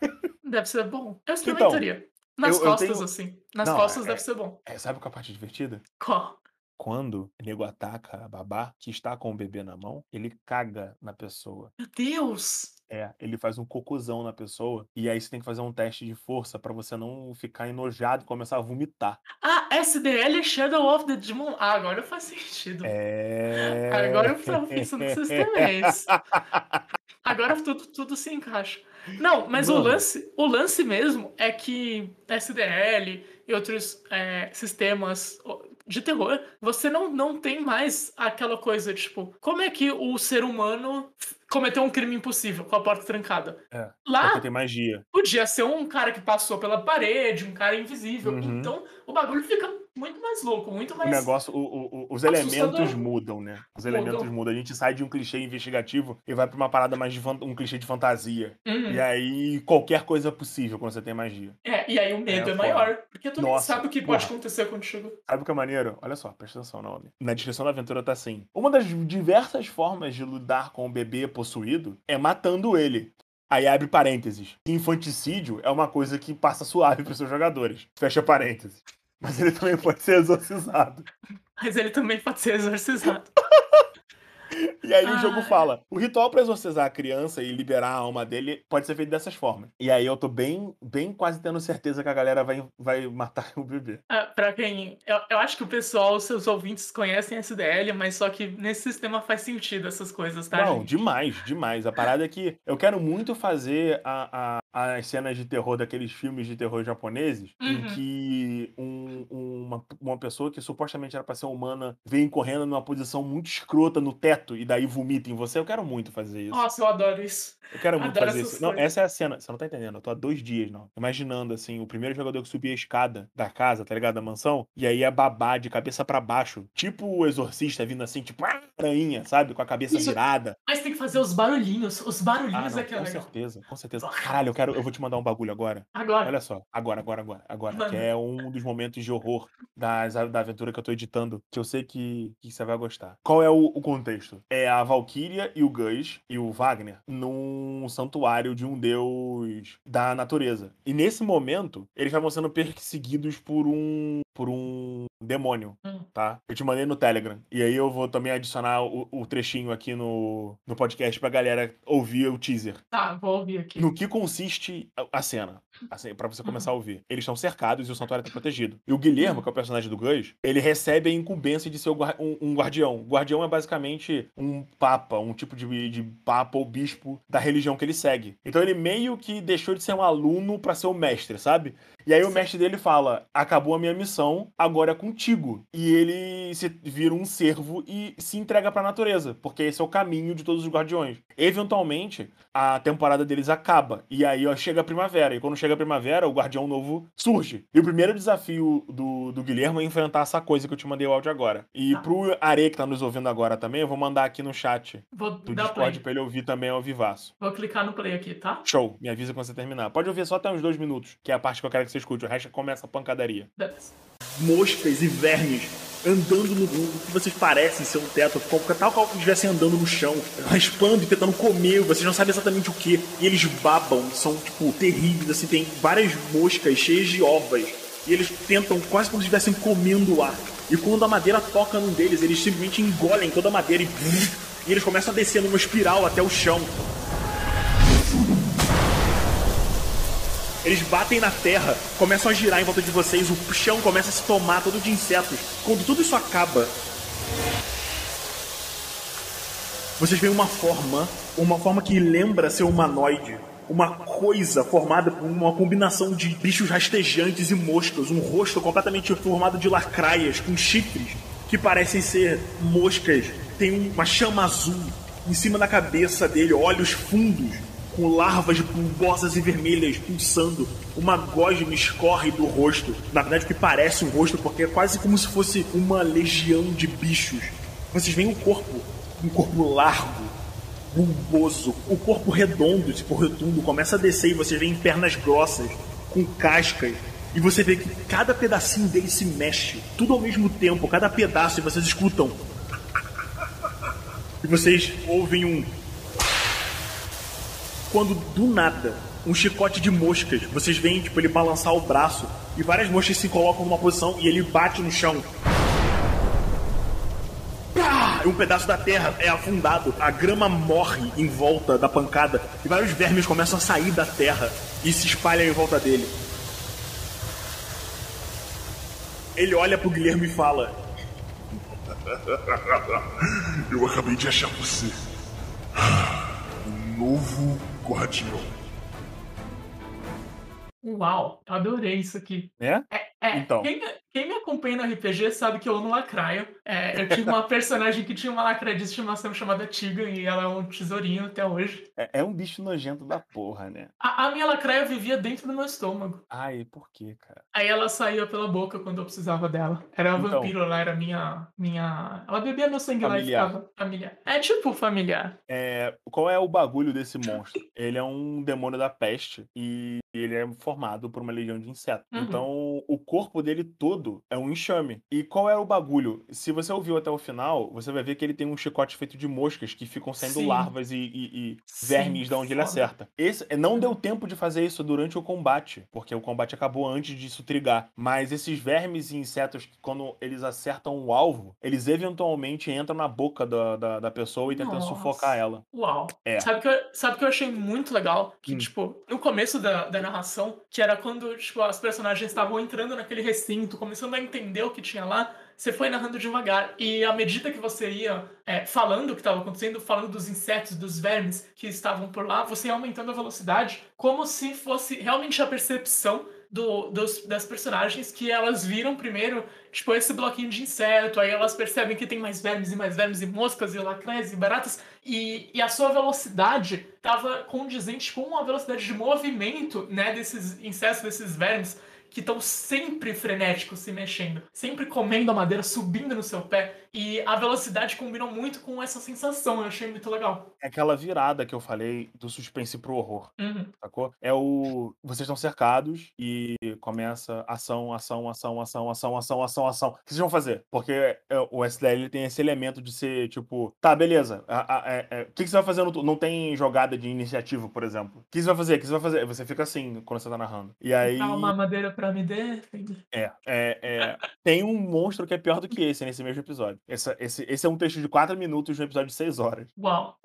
Deve ser bom. Eu experimentaria. Nas eu- eu costas, tenho- assim. Nas Não, costas é- deve ser bom. É, sabe qual é a parte divertida? Qual? Quando o nego ataca a babá que está com o bebê na mão, ele caga na pessoa. Meu Deus! É, ele faz um cocôzão na pessoa. E aí você tem que fazer um teste de força pra você não ficar enojado e começar a vomitar. Ah, SDL é Shadow of the Demon. Ah, agora faz sentido. É. Agora eu tava pensando que é esse. Agora tudo, tudo se encaixa. Não, mas o lance, o lance mesmo é que SDL e outros é, sistemas de terror, você não, não tem mais aquela coisa, tipo, como é que o ser humano cometeu um crime impossível com a porta trancada? É, Lá Porque tem magia. podia ser um cara que passou pela parede, um cara invisível. Uhum. Então o bagulho fica muito mais louco, muito O mais. negócio, o- o- o- os Assustador. elementos mudam, né? Os elementos Mudam. A gente sai de um clichê investigativo e vai pra uma parada mais de um clichê de fantasia. Uhum. E aí qualquer coisa é possível quando você tem magia. É, e aí o medo É, é, maior. Porque tu Nossa, sabe o que pode porra. acontecer contigo. Sabe o que é maneiro? Olha só, presta atenção no nome. Na descrição da aventura tá assim: Uma das diversas formas de lidar com o bebê possuído é matando ele. Aí abre parênteses. Infanticídio é uma coisa que passa suave pros seus jogadores. Fecha parênteses. Mas ele também pode ser exorcizado. Mas ele também pode ser exorcizado. E aí o jogo fala: o ritual pra exorcizar a criança e liberar a alma dele pode ser feito dessas formas. E aí eu tô bem, bem quase tendo certeza que a galera vai, vai matar o bebê. Ah, pra quem. Eu, eu acho que o pessoal, seus ouvintes, conhecem SDL, mas só que nesse sistema faz sentido essas coisas, tá? Não, gente? demais, demais. A parada é que eu quero muito fazer a, a- as cenas de terror daqueles filmes de terror japoneses, em Uhum. que um- uma, uma pessoa que supostamente era pra ser humana vem correndo numa posição muito escrota no teto e daí vomita em você. Eu quero muito fazer isso. Nossa, eu adoro isso. Eu quero muito adoro fazer isso. Não, essa é a cena. Você não tá entendendo. Eu tô há dois dias, não. Imaginando, assim, o primeiro jogador que subia a escada da casa, tá ligado? Da mansão. E aí a babá de cabeça pra baixo. Tipo o exorcista vindo assim, tipo, "Ah", piranha, sabe? Com a cabeça Isso. virada. Mas tem que fazer os barulhinhos. Os Ah, barulhinhos não, é que é com legal. certeza, com certeza. Caralho, eu quero. Eu vou te mandar um bagulho agora. Agora. Olha só, agora, agora, agora, agora. Manda. Que é um dos momentos de horror das, da aventura que eu tô editando, que eu sei que, que você vai gostar. Qual é o, o contexto? É a Valkyria e o Gus e o Wagner num santuário de um deus da natureza. E nesse momento, eles estavam sendo perseguidos por um. por um demônio, Hum. tá? Eu te mandei no Telegram. E aí eu vou também adicionar o, o trechinho aqui no, no podcast pra galera ouvir o teaser. Tá, vou ouvir aqui. No que consiste a- a cena? Assim, para você começar a ouvir. Eles estão cercados e o santuário tá protegido. E o Guilherme, que é o personagem do Gus, ele recebe a incumbência de ser um, um guardião. O guardião é basicamente um papa, um tipo de, de papa ou bispo da religião que ele segue. Então ele meio que deixou de ser um aluno pra ser o mestre, sabe? E aí o mestre dele fala: acabou a minha missão, agora é contigo. E ele se vira um servo e se entrega pra natureza, porque esse é o caminho de todos os guardiões. Eventualmente, a temporada deles acaba. E aí ó, chega a primavera. E quando chega a primavera, o guardião novo surge. E o primeiro desafio do, do Guilherme é enfrentar essa coisa que eu te mandei o áudio agora. E Tá. pro Are que tá nos ouvindo agora também, eu vou mandar aqui no chat Vou do Discord play. pra ele ouvir também ao vivaço. Vou clicar no play aqui, tá? Show, me avisa quando você terminar. Pode ouvir só até uns dois minutos, que é a parte que eu quero que você escute. O resto começa a pancadaria. Beleza. Moscas e vermes andando no, no que vocês parecem ser um teto, como- tal qual que estivessem andando no chão, raspando e tentando comer, vocês não sabem exatamente o que. E eles babam, são tipo terríveis, assim, tem várias moscas cheias de ovas. E eles tentam quase como se estivessem comendo o ar. E quando a madeira toca num deles, eles simplesmente engolem toda a madeira e, e eles começam a descer numa espiral até o chão. Eles batem na terra, começam a girar em volta de vocês, o chão começa a se tomar todo de insetos. Quando tudo isso acaba, vocês veem uma forma, uma forma que lembra ser humanoide. Uma coisa formada por uma combinação de bichos rastejantes e moscas. Um rosto completamente formado de lacraias, com chifres, que parecem ser moscas. Tem uma chama azul em cima da cabeça dele, olhos fundos com larvas bulbosas e vermelhas pulsando. Uma gosma escorre do rosto. Na verdade, o que parece um rosto, porque é quase como se fosse uma legião de bichos. Vocês veem o corpo, um corpo largo, bulboso, o corpo redondo, tipo rotundo, começa a descer e vocês veem pernas grossas, com cascas. E você vê que cada pedacinho dele se mexe, tudo ao mesmo tempo, cada pedaço, e vocês escutam. E vocês ouvem um quando do nada um chicote de moscas, vocês veem tipo ele balançar o braço e várias moscas se colocam numa posição e ele bate no chão. Pá! Um pedaço da terra é afundado, a grama morre em volta da pancada e vários vermes começam a sair da terra e se espalham em volta dele. Ele olha pro Guilherme e fala: Eu acabei de achar você. Um novo guardião. Uau, adorei isso aqui. Né? É, é, Então. quem, quem me acompanha no RPG sabe que eu amo lacraia. É, eu tive uma personagem que tinha uma lacraia de estimação chamada Tiga e ela é um tesourinho até hoje. É, é um bicho nojento da porra, né? A, a minha lacraia vivia dentro do meu estômago. Ai, por quê, cara? Aí ela saía pela boca quando eu precisava dela. Era uma Então. vampiro, ela era minha. minha. Ela bebia meu sangue lá e Familiar. ficava familiar. É tipo familiar. É, qual é o bagulho desse monstro? Ele é um demônio da peste e ele é formado por uma legião de insetos. Uhum. Então, o corpo dele todo é um enxame. E qual é o bagulho? Se você ouviu até o final, você vai ver que ele tem um chicote feito de moscas que ficam saindo Sim. larvas e, e- e Sim, vermes de onde ele foda. acerta. Esse, não deu tempo de fazer isso durante o combate, porque o combate acabou antes disso trigar. Mas esses vermes e insetos, quando eles acertam o alvo, eles eventualmente entram na boca da, da, da pessoa e tentam Nossa. sufocar ela. Uau. É. Sabe o que, eu- sabe que eu achei muito legal? Que, Hum. tipo, no começo da, da narração, que era quando, tipo, as personagens estavam entrando naquele recinto, começando a entender o que tinha lá, você foi narrando devagar. E à medida que você ia é, falando o que estava acontecendo, falando dos insetos, dos vermes que estavam por lá, você ia aumentando a velocidade, como se fosse realmente a percepção do- dos- das personagens que elas viram primeiro, tipo, esse bloquinho de inseto, aí elas percebem que tem mais vermes e mais vermes e moscas e lacraias e baratas, e, e a sua velocidade estava condizente com a velocidade de movimento, né, desses insetos, desses vermes, que estão sempre frenéticos se mexendo, sempre comendo a madeira, subindo no seu pé. E a velocidade combinou muito com essa sensação, eu achei muito legal. É aquela virada que eu falei do suspense pro horror, Uhum. sacou? É o. Vocês estão cercados e começa ação, ação, ação, ação, ação, ação, ação, ação. O que vocês vão fazer? Porque é, o SDL tem esse elemento de ser tipo, tá, beleza. a- a- é- é, O que, que você vai fazer no. Não tem jogada de iniciativa, por exemplo. O que você vai fazer? O que você vai fazer? Você fica assim quando você tá narrando. E aí. Dá uma madeira pra me defender. É, é, é. Tem um monstro que é pior do que esse nesse mesmo episódio. Essa- esse, esse é um texto de 4 minutos de um episódio de 6 horas. Uau.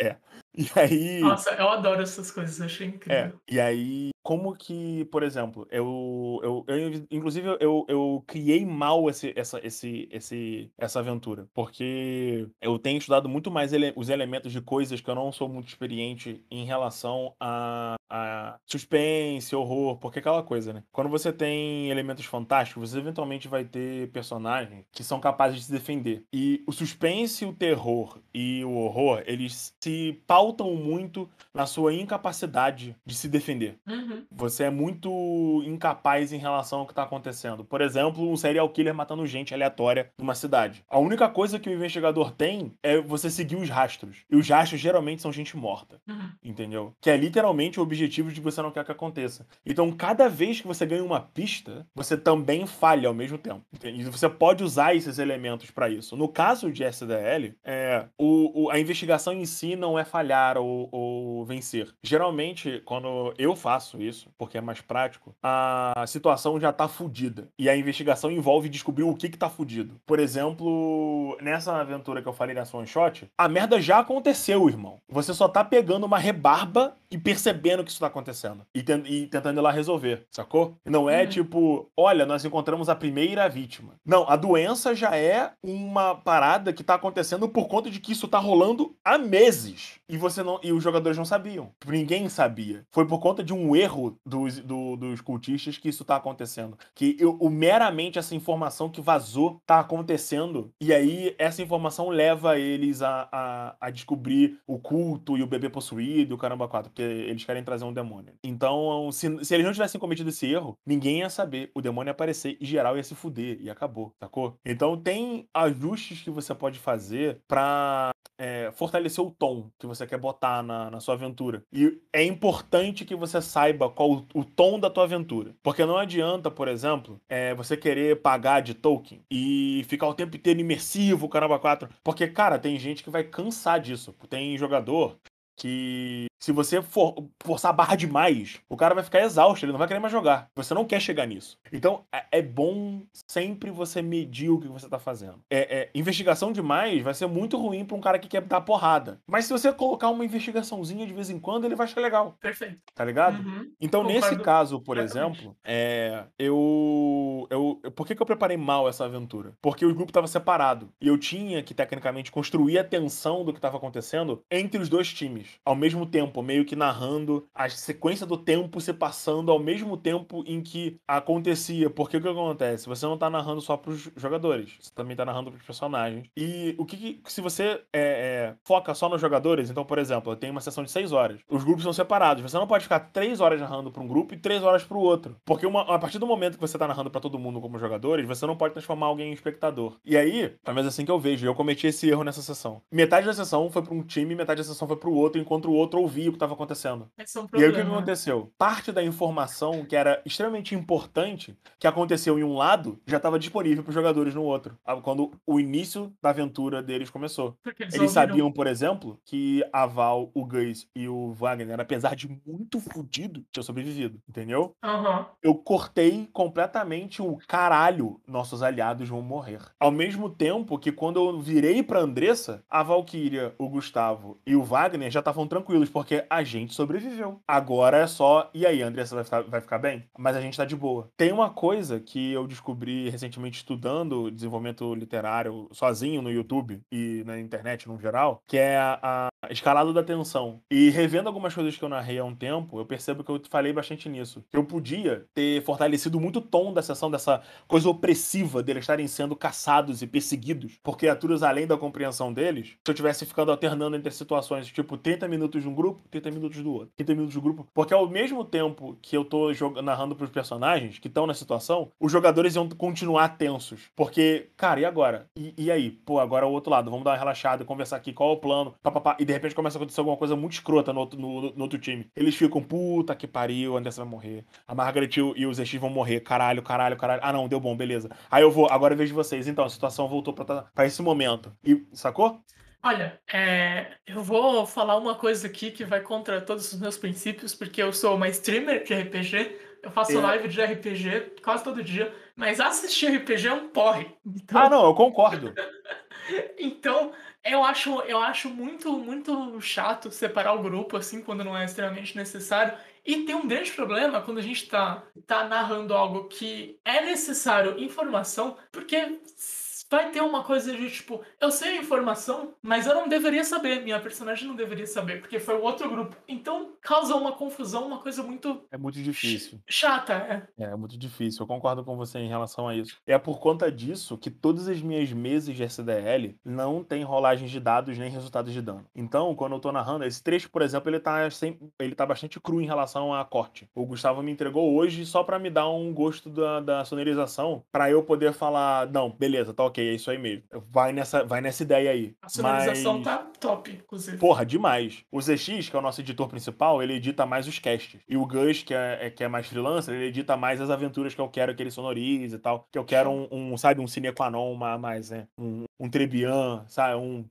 E aí. Nossa, eu adoro essas coisas, eu achei É, incrível. e aí, como que, por exemplo, eu, eu, eu inclusive, eu, eu criei mal esse, essa, esse, esse, essa aventura, porque eu tenho estudado muito mais ele- os elementos de coisas que eu não sou muito experiente em relação a, a suspense, horror, porque é aquela coisa, né? Quando você tem elementos fantásticos, você eventualmente vai ter personagens que são capazes de se defender. E o suspense, o terror e o horror, eles se pautam muito na sua incapacidade de se defender. Uhum. Você é muito incapaz em relação ao que tá acontecendo. Por exemplo, um serial killer matando gente aleatória numa cidade. A única coisa que o investigador tem é você seguir os rastros. E os rastros geralmente são gente morta. Uhum. Entendeu? Que é literalmente o objetivo de que você não quer que aconteça. Então, cada vez que você ganha uma pista, você também falha ao mesmo tempo. entende? E você pode usar esses elementos pra isso. No caso de SDL, é, o, o- a investigação em si não é falhar ou, ou vencer. Geralmente, quando eu faço isso, porque é mais prático, a situação já tá fudida. E a investigação envolve descobrir o que que tá fudido. Por exemplo, nessa aventura que eu falei nessa one shot, a merda já aconteceu, irmão. Você só tá pegando uma rebarba e percebendo que isso tá acontecendo. E, ten- e tentando ir lá resolver, sacou? Não é Uhum. tipo, olha, nós encontramos a primeira vítima. Não, a doença já é uma parada que tá acontecendo por conta de que isso tá rolando há meses. E você não. E os jogadores não sabiam. Ninguém sabia. Foi por conta de um erro dos, do- dos cultistas que isso tá acontecendo. Que eu, o, meramente essa informação que vazou tá acontecendo. E aí essa informação leva eles a, a, a descobrir o culto e o bebê possuído e o caramba 4. Porque eles querem trazer um demônio. Então, se, se eles não tivessem cometido esse erro, ninguém ia saber. O demônio ia aparecer e geral ia se fuder. E acabou, sacou? Então tem ajustes que você pode fazer pra é, fortalecer o tom que você quer botar na, na sua aventura. E é importante que você saiba qual o, o tom da tua aventura. Porque não adianta, por exemplo, é, você querer pagar de Tolkien e ficar o tempo inteiro imersivo, caramba 4. Porque, cara, tem gente que vai cansar disso. Tem jogador que se você for, forçar a barra demais, o cara vai ficar exausto, ele não vai querer mais jogar. Você não quer chegar nisso. Então, é, é bom sempre você medir o que você tá fazendo. É, é, investigação demais vai ser muito ruim pra um cara que quer dar porrada. Mas se você colocar uma investigaçãozinha de vez em quando, ele vai achar legal, Perfeito. tá ligado? Uhum. Então, nesse Concordo caso, por completamente. exemplo, é, eu, eu, eu- Por que, que eu preparei mal essa aventura? Porque o grupo tava separado. E eu tinha que, tecnicamente, construir a tensão do que tava acontecendo entre os dois times. Ao mesmo tempo, meio que narrando a sequência do tempo se passando ao mesmo tempo em que acontecia. Porque o que acontece? Você não tá narrando só pros jogadores. Você também tá narrando pros personagens. E o que. que- se você é, é, foca só nos jogadores, então, por exemplo, eu tenho uma sessão de 6 horas. Os grupos são separados. Você não pode ficar 3 horas narrando pra um grupo e 3 horas pro outro. Porque uma- a partir do momento que você tá narrando pra todo mundo como jogadores, você não pode transformar alguém em espectador. E aí, pelo menos assim que eu vejo, eu cometi esse erro nessa sessão. Metade da sessão foi pra um time, metade da sessão foi pro outro, enquanto o outro ouvia o que tava acontecendo. Esse é um E aí o que problema. aconteceu? Parte da informação que era extremamente importante, que aconteceu em um lado, já estava disponível para os jogadores no outro. Ah, Quando o início da aventura deles começou. Porque eles, sabiam, por exemplo, que a Val, o Gus e o Wagner, apesar de muito fudido, tinham sobrevivido, entendeu? Aham. eu cortei completamente o caralho, nossos aliados vão morrer. Ao mesmo tempo que quando eu virei pra Andressa, a Valkyria, o Gustavo e o Wagner já estavam tranquilos, porque a gente sobreviveu. Agora é só, e aí, Andressa vai ficar, vai ficar bem? Mas a gente tá de boa. Tem uma coisa que eu descobri recentemente estudando desenvolvimento literário sozinho no YouTube e na internet no geral, que é a, a escalada da tensão. E revendo algumas coisas que eu narrei há um tempo, eu percebo que eu falei bastante nisso. Que eu podia ter fortalecido muito o tom da sessão dessa coisa opressiva deles estarem sendo caçados e perseguidos por criaturas além da compreensão deles, se eu tivesse ficando alternando entre situações, tipo 30 minutos de um grupo, 30 minutos do outro, 30 minutos do grupo, porque ao mesmo tempo que eu tô narrando pros personagens que estão na situação, os jogadores iam continuar tensos, porque, cara, e agora? E, e aí? Pô, agora é o outro lado, vamos dar uma relaxada, conversar aqui, qual é o plano, e de repente começa a acontecer alguma coisa muito escrota no outro, no, no outro time. Eles ficam, puta que pariu, o Anderson vai morrer, a Margaret e o- ZX vão morrer, caralho, caralho, caralho. Ah, não, deu bom, beleza. Aí eu vou, agora eu vejo vocês. Então, a situação voltou pra, tá- pra esse momento. E, sacou? Olha, é, eu vou falar uma coisa aqui que vai contra todos os meus princípios, porque eu sou uma streamer de RPG, eu faço É. live de RPG quase todo dia, mas assistir RPG é um porre. Então, Ah, não, eu concordo. então eu acho, eu acho muito, muito chato separar o grupo assim quando não é extremamente necessário. E tem um grande problema quando a gente tá, tá narrando algo que é necessário informação, porque vai ter uma coisa de tipo, eu sei a informação, mas eu não deveria saber, minha personagem não deveria saber, porque foi o outro grupo. Então causa uma confusão, uma coisa muito É muito difícil. chata, é. É, é muito difícil. Eu concordo com você em relação a isso. É por conta disso que todas as minhas mesas de SDL não tem rolagens de dados nem resultados de dano. Então, quando eu tô narrando, esse trecho, por exemplo, ele tá, sem, ele tá bastante cru em relação à corte. O Gustavo me entregou hoje só pra me dar um gosto da, da sonorização, pra eu poder falar, não, beleza, tá ok, é isso aí mesmo. Vai nessa, vai nessa ideia aí. A sonorização Mas- tá top, inclusive. Porra, demais. O ZX, que é o nosso editor principal, ele edita mais os casts. E o Gus, que é, é- que é mais freelancer, ele edita mais as aventuras que eu quero que ele sonorize e tal. Que eu quero um, um, sabe, um Cine Qua Non ma- mais, né? Um, um Trebian, sabe? Um.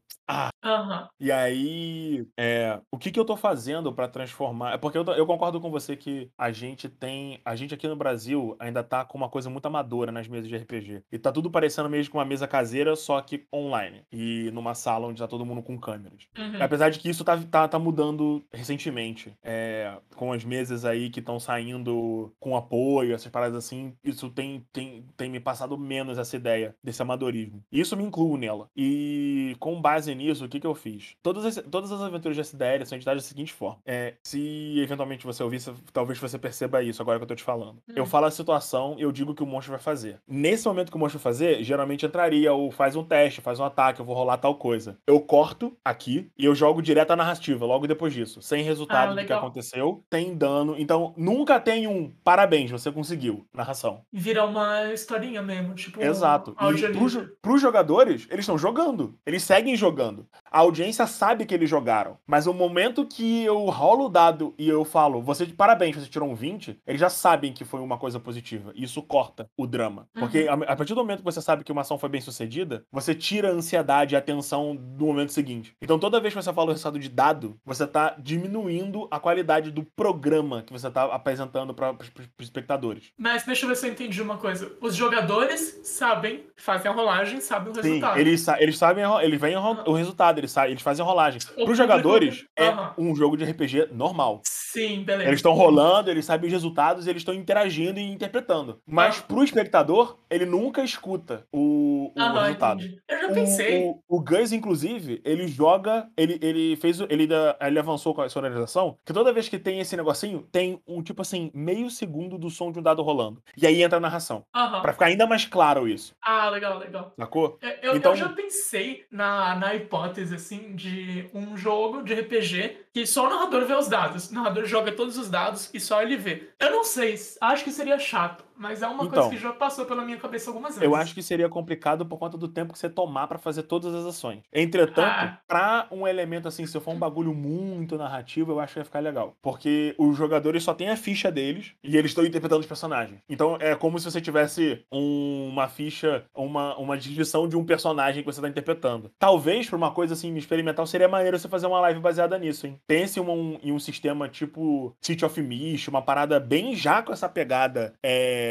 Aham. E aí, é, o que, que eu tô fazendo pra transformar? É porque eu, eu concordo com você que a gente tem. A gente aqui no Brasil ainda tá com uma coisa muito amadora nas mesas de RPG. E tá tudo parecendo mesmo com uma mesa caseira, só que online. E numa sala onde tá todo mundo com câmeras. Uhum. Apesar de que isso tá, tá, tá mudando recentemente. É, com as mesas aí que estão saindo com apoio, essas paradas assim, isso tem, tem, tem me passado menos essa ideia desse amadorismo. E isso me incluo nela. E com base nisso, o que, que eu fiz? Todas as, todas as aventuras de SDL são editadas da seguinte forma. É, se eventualmente você ouvir, talvez você perceba isso agora que eu tô te falando. Eu falo a situação, eu digo o que o monstro vai fazer. Nesse momento que o monstro vai fazer, geralmente entraria ou faz um teste, faz um ataque, eu vou rolar tal coisa. Eu corto aqui e eu jogo direto a narrativa logo depois disso. Sem resultado Ah, do que aconteceu, tem dano. Então, nunca tem um parabéns, você conseguiu, narração. Vira uma historinha mesmo, tipo. Exato. Um E pro, pros jogadores, eles estão jogando. Eles seguem jogando falando. A audiência sabe que eles jogaram. Mas o momento que eu rolo o dado e eu falo, você de parabéns, você tirou um 20, eles já sabem que foi uma coisa positiva. E isso corta o drama. Porque a, a partir do momento que você sabe que uma ação foi bem sucedida, você tira a ansiedade e a tensão do momento seguinte. Então toda vez que você fala o resultado de dado, você tá diminuindo a qualidade do programa que você tá apresentando para os espectadores. Mas deixa eu ver se eu entendi uma coisa. Os jogadores sabem, fazem a rolagem, sabem o Sim, resultado. eles, eles sabem, eles veem a ro- o resultado, eles, eles fazem rolagem. Para os jogadores, é um jogo de RPG normal. Sim, beleza. Eles estão rolando, eles sabem os resultados, eles estão interagindo e interpretando. Mas Ah. pro espectador, ele nunca escuta o, o Aham, resultado. entendi. Eu já O- pensei. O, o Gus, inclusive, ele joga. Ele, ele fez. o- Ele, ele avançou com a sonorização. Que toda vez que tem esse negocinho, tem um tipo assim, meio segundo do som de um dado rolando. E aí entra a narração. Aham. Pra ficar ainda mais claro isso. Ah, legal, legal. Sacou? Eu, eu- Então- eu já pensei na, na hipótese, assim, de um jogo de RPG que só o narrador vê os dados. O narrador joga todos os dados e só ele vê. Eu não sei, acho que seria chato, mas é uma Então. coisa que já passou pela minha cabeça algumas vezes. Eu acho que seria complicado por conta do tempo que você tomar pra fazer todas as ações. Entretanto, Ah. pra um elemento assim, se for um bagulho muito narrativo, eu acho que vai ficar legal. Porque os jogadores só têm a ficha deles e eles estão interpretando os personagens. Então é como se você tivesse um- uma ficha, uma, uma descrição de um personagem que você tá interpretando. Talvez, pra uma coisa assim experimental, seria maneiro você fazer uma live baseada nisso, hein? Pense em um, em um sistema tipo City of Mist, uma parada bem já com essa pegada. É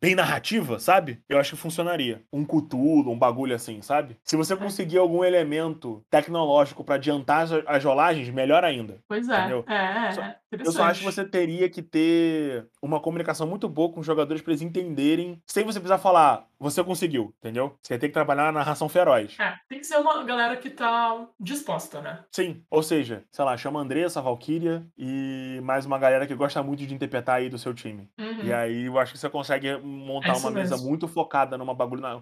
bem narrativa, sabe? Eu acho que funcionaria. Um cutulo, um bagulho assim, sabe? Se você conseguir algum elemento tecnológico pra adiantar as, as rolagens, melhor ainda. Pois é. Entendeu? É, é, Só- é. Eu só acho que você teria que ter uma comunicação muito boa com os jogadores pra eles entenderem, sem você precisar falar, você conseguiu, entendeu? Você tem que trabalhar na narração feroz. É, tem que ser uma galera que tá disposta, né? Sim, ou seja, sei lá, chama a Andressa, a Valkyria e mais uma galera que gosta muito de interpretar aí do seu time. Uhum. E aí eu acho que você consegue montar É uma mesa mesmo. muito focada numa bagulho. na-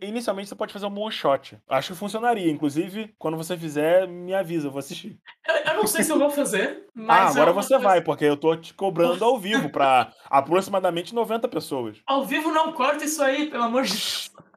Inicialmente você pode fazer um one shot. Acho que funcionaria. Inclusive, quando você fizer, me avisa, eu vou assistir. Eu, eu não sei se eu vou fazer, ah, mas. é agora uma você vai, porque eu tô te cobrando ao vivo pra aproximadamente 90 pessoas. Ao vivo não corta isso aí, pelo amor de Deus.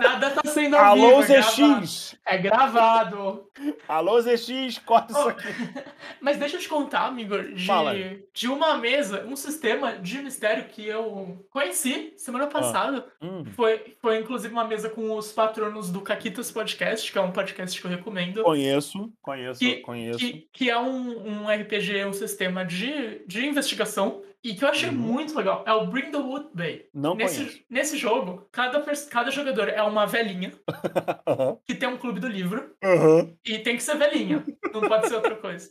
Nada tá sendo ao Alô, vivo. é gravado. ZX! É gravado. Alô, ZX, corta isso Oh, aqui. Mas deixa eu te contar, amigo, de, Fala. de uma mesa, um sistema de mistério que eu conheci semana passada. Hum, Foi, foi inclusive uma mesa com os patronos do Caquitas Podcast, que é um podcast que eu recomendo. conheço, conheço, Que- conheço. Que, que é um, um RPG, um sistema de, de investigação. E que eu achei Uhum. muito legal. É o Brindlewood Bay. Não conheço. Nesse, nesse jogo, cada, cada jogador é uma velhinha Aham, que tem um clube do livro. aham. E tem que ser velhinha. Não pode ser outra coisa.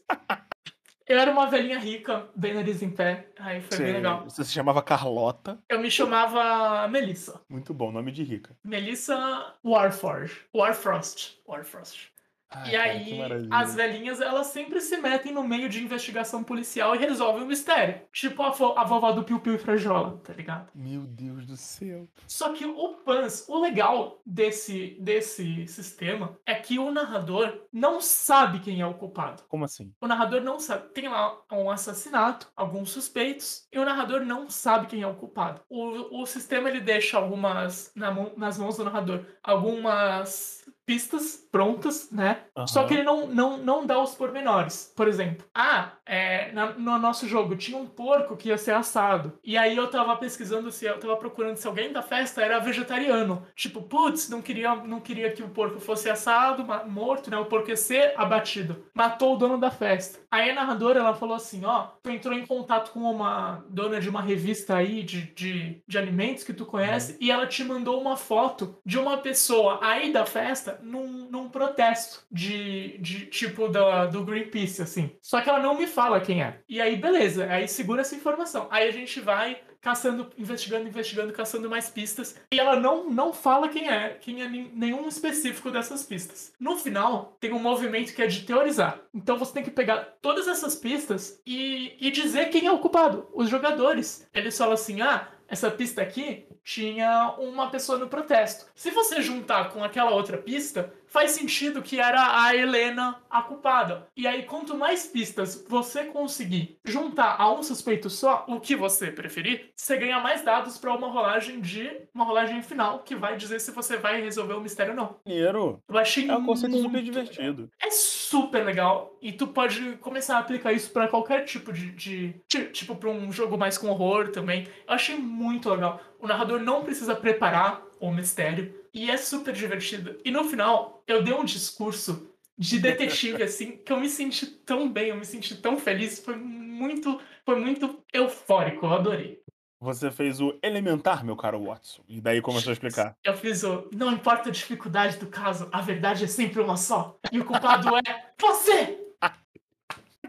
Eu era uma velhinha rica, bem nariz em pé. Aí foi bem legal. Você se chamava Carlota. Eu me chamava Melissa. Muito bom, nome de rica. Melissa Warforge. Warfrost. Warfrost. Ai, e cara, aí, as velhinhas, elas sempre se metem no meio de investigação policial e resolvem o mistério. Tipo a, a vovó do Piu Piu e Frajola, tá ligado? Meu Deus do céu. Só que o Pans, o legal desse, desse sistema é que o narrador não sabe quem é o culpado. Como assim? O narrador não sabe. Tem lá um assassinato, alguns suspeitos, e o narrador não sabe quem é o culpado. O, o sistema ele deixa algumas na nas mãos do narrador algumas pistas prontas, né? Só Aham. que ele não, não, não dá os pormenores. Por exemplo, ah, é, na- no nosso jogo tinha um porco que ia ser assado. E aí eu tava pesquisando se eu tava procurando se alguém da festa era vegetariano. Tipo, putz, não queria, não queria que o porco fosse assado, morto, né? O porco ia ser abatido. Matou o dono da festa. Aí a narradora ela falou assim: ó, tu entrou em contato com uma dona de uma revista aí de, de, de alimentos que tu conhece e ela te mandou uma foto de uma pessoa aí da festa num, num protesto de, de tipo da, do Greenpeace, assim. Só que ela não me fala quem é. E aí, beleza, aí segura essa informação. Aí a gente vai caçando, investigando, investigando, caçando mais pistas. E ela não, não fala quem é, quem é nenhum específico dessas pistas. No final, tem um movimento que é de teorizar. Então você tem que pegar todas essas pistas e, e dizer quem é o culpado. Os jogadores. Eles falam assim, ah, essa pista aqui tinha uma pessoa no protesto. Se você juntar com aquela outra pista, faz sentido que era a Helena a culpada. E aí, quanto mais pistas você conseguir juntar a um suspeito só, o que você preferir, você ganha mais dados para uma rolagem de uma rolagem final que vai dizer se você vai resolver o mistério ou não. Dinheiro. Eu achei É um conceito muito super divertido. é super legal e tu pode começar a aplicar isso pra qualquer tipo de, de ti- tipo pra um jogo mais com horror também. Eu achei muito legal. O narrador não precisa preparar o mistério e é super divertido. E no final eu dei um discurso de detetive assim que eu me senti tão bem, eu me senti tão feliz, foi muito, foi muito eufórico, eu adorei. Você fez o elementar, meu caro Watson. E daí começou a explicar. Eu fiz o não importa a dificuldade do caso, a verdade é sempre uma só. E o culpado é você.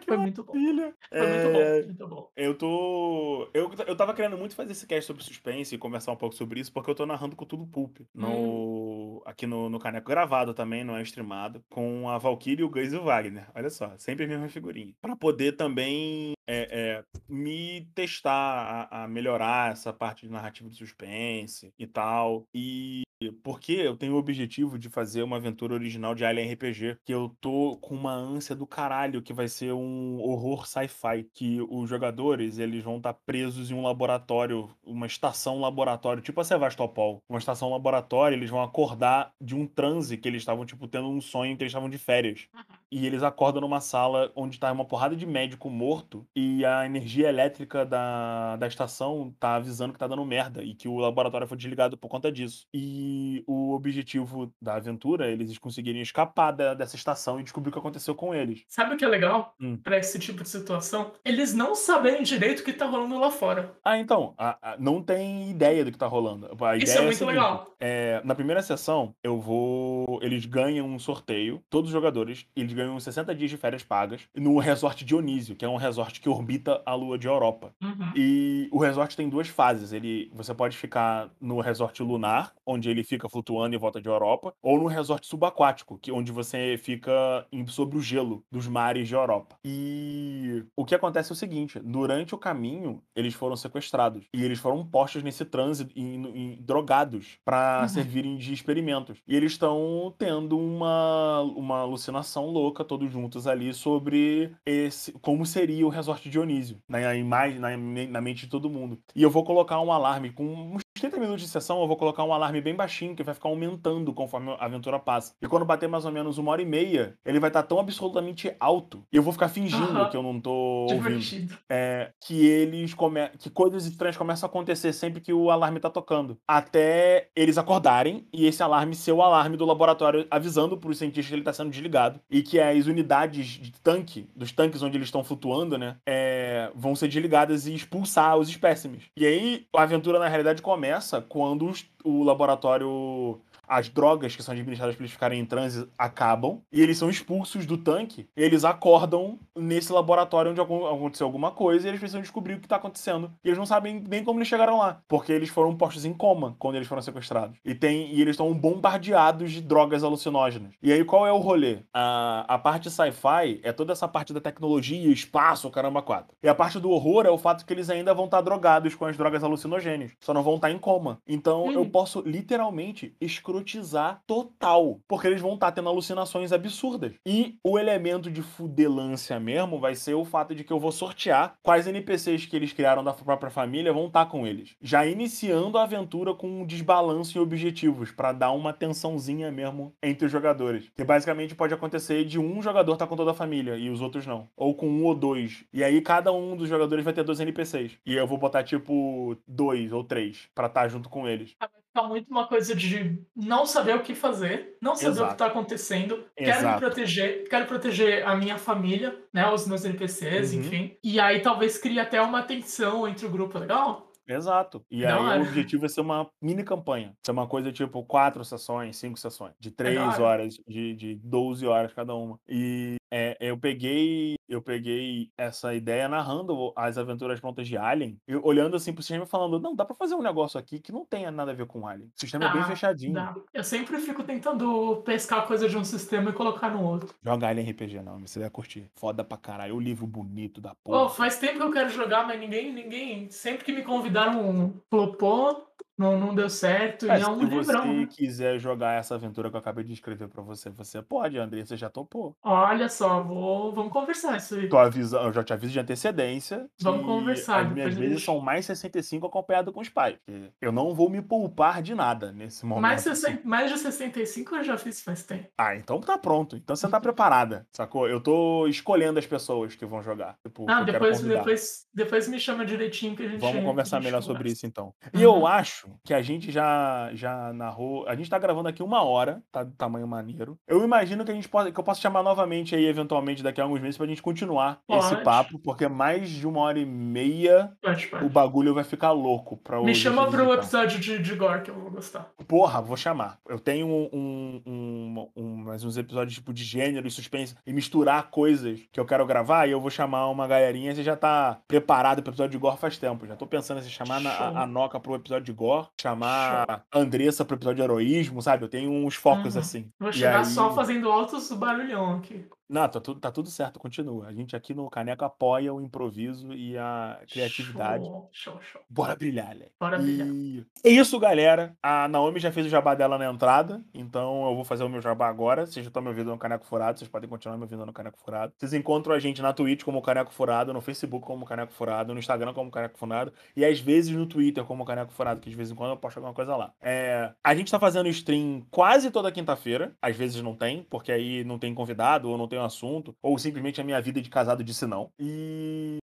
Foi muito bom. Foi muito É, bom, muito bom. Eu tô. Eu, eu tava querendo muito fazer esse cast sobre suspense e conversar um pouco sobre isso, porque eu tô narrando com tudo Pulp. No... Aqui no, no Caneco gravado também, não é streamado. Com a Valkyrie, o Gus e o Wagner. Olha só, sempre a mesma figurinha. Pra poder também é, é, me testar a, a melhorar essa parte de narrativa de suspense e tal. E porque eu tenho o objetivo de fazer uma aventura original de Alien RPG, que eu tô com uma ânsia do caralho, que vai ser um horror sci-fi, que os jogadores, eles vão estar presos em um laboratório, uma estação laboratório, tipo a Sevastopol, uma estação laboratório, eles vão acordar de um transe que eles estavam, tipo, tendo um sonho que eles estavam de férias. E eles acordam numa sala onde tá uma porrada de médico morto e a energia elétrica da, da estação tá avisando que tá dando merda e que o laboratório foi desligado por conta disso. E o objetivo da aventura, é eles conseguirem escapar da- dessa estação e descobrir o que aconteceu com eles. Sabe o que é legal Hum. pra esse tipo de situação? Eles não saberem direito o que tá rolando lá fora. Ah, então, a- a- não tem ideia do que tá rolando. A Isso ideia é a muito seguinte, legal. é, na primeira sessão, eu vou eles ganham um sorteio, todos os jogadores, eles ganham 60 dias de férias pagas no resort Dionísio, que é um resort que orbita a lua de Europa. Uhum. E o resort tem duas fases. Ele, você pode ficar no resort lunar, onde ele fica flutuando em volta de Europa, ou no resort subaquático, que onde você fica sobre o gelo dos mares de Europa. E o que acontece é o seguinte: durante o caminho, eles foram sequestrados e eles foram postos nesse trânsito e, e drogados para Uhum. servirem de experimentos. E eles estão tendo uma, uma alucinação louca, todos juntos ali, sobre esse como seria o resort Dionísio, na imagem, na, na mente de todo mundo. E eu vou colocar um alarme com uns 30 minutos de sessão, eu vou colocar um alarme bem baixinho que vai ficar aumentando conforme a aventura passa. E quando bater mais ou menos uma hora e meia, ele vai estar tão absolutamente alto. E eu vou ficar fingindo que eu não tô ouvindo Divertido. é, que eles come... que coisas estranhas começam a acontecer sempre que o alarme tá tocando. Até eles acordarem e esse alarme ser o alarme do laboratório avisando pros cientistas que ele tá sendo desligado. E que as unidades de tanque, dos tanques onde eles estão flutuando, né, é, vão ser desligadas e expulsar os espécimes. E aí a aventura na realidade começa quando os- o laboratório as drogas que são administradas para eles ficarem em transe acabam e eles são expulsos do tanque. Eles acordam nesse laboratório onde algum- aconteceu alguma coisa e eles precisam descobrir o que tá acontecendo. E eles não sabem nem como eles chegaram lá, porque eles foram postos em coma quando eles foram sequestrados. E tem e eles estão bombardeados de drogas alucinógenas. E aí qual é o rolê? A, a parte sci-fi é toda essa parte da tecnologia, espaço, caramba, quatro. E a parte do horror é o fato que eles ainda vão estar drogados com as drogas alucinogênias, só não vão estar em coma. Então eu Hum. posso literalmente escrotizar total, porque eles vão estar tendo alucinações absurdas. E o elemento de fudelância mesmo vai ser o fato de que eu vou sortear quais NPCs que eles criaram da própria família vão estar com eles. Já iniciando a aventura com um desbalanço em objetivos, pra dar uma tensãozinha mesmo entre os jogadores. Que basicamente pode acontecer de um jogador estar com toda a família e os outros não. Ou com um ou dois. E aí cada um dos jogadores vai ter dois NPCs. E eu vou botar tipo dois ou três pra estar junto com eles. Tá muito uma coisa de não saber o que fazer, não saber o Exato. que tá acontecendo. Quero me Exato. proteger, quero proteger a minha família, né? Os meus NPCs, Uhum. enfim. E aí talvez crie até uma tensão entre o grupo legal. Exato. E Da aí hora. o objetivo é ser uma mini campanha. Ser uma coisa tipo quatro sessões, cinco sessões. De três hora. horas, de, de 12 horas cada uma. E é, eu peguei eu peguei essa ideia narrando as aventuras prontas de Alien, e olhando assim pro sistema e falando, não, dá pra fazer um negócio aqui que não tenha nada a ver com Alien. O sistema é bem Dá, fechadinho. Dá. Eu sempre fico tentando pescar coisa de um sistema e colocar no outro. Joga Alien RPG não, você vai curtir. Foda pra caralho. O livro bonito da porra. Pô, faz tempo que eu quero jogar, mas ninguém, ninguém. Sempre que me convidaram, flopou, não, não deu certo. É, e é um se você né? quiser jogar essa aventura que eu acabei de escrever pra você, você pode, André, você já topou. Olha só, vou, vamos conversar isso aí. Tô eu já te aviso de antecedência. Vamos conversar, As minhas vezes gente- são mais 65 acompanhado com os pais. Eu não vou me poupar de nada nesse momento. Mais, 60 mais de 65 eu já fiz faz tempo. Ah, então tá pronto. Então você tá preparada, sacou? Eu tô escolhendo as pessoas que vão jogar. Tipo, Ah, que depois, depois, depois me chama direitinho que a gente Vamos conversar melhor sobre isso então. E eu Uhum. Acho que a gente já, já narrou. A gente tá gravando aqui uma hora, tá do tamanho maneiro. Eu imagino que a gente pode, que eu posso chamar novamente aí, eventualmente, daqui a alguns meses, pra gente continuar esse Pode. papo, porque mais de uma hora e meia Pode, pode. o bagulho vai ficar louco pra Me chama pro visitar. episódio de, de Gore que eu vou gostar. Porra, vou chamar. Eu tenho um, um, um- um- mais uns episódios tipo de gênero e suspense e misturar coisas que eu quero gravar e eu vou chamar uma galerinha. Você já tá preparado pro episódio de Gore faz tempo. Já tô pensando em chamar na- a, a Noca pro episódio de Gore, chamar a Andressa pro episódio de heroísmo, sabe? Eu tenho uns focos Uhum. assim. Vou chegar aí- só fazendo altos barulhão aqui. Não, tá tudo, tá tudo certo, continua. A gente aqui no Caneco apoia o improviso e a criatividade. Show, show, show. Bora brilhar, Léo. Bora brilhar. E é isso, galera. A Naomi já fez o jabá dela na entrada, então eu vou fazer o meu jabá agora. Vocês já estão me ouvindo no Caneco Furado, vocês podem continuar me ouvindo no Caneco Furado. Vocês encontram a gente na Twitch como Caneco Furado, no Facebook como Caneco Furado, no Instagram como Caneco Furado e às vezes no Twitter como Caneco Furado, que de vez em quando eu posto alguma coisa lá. É, a gente tá fazendo stream quase toda quinta-feira, às vezes não tem, porque aí não tem convidado ou não tem assunto, ou simplesmente a minha vida de casado disse não. E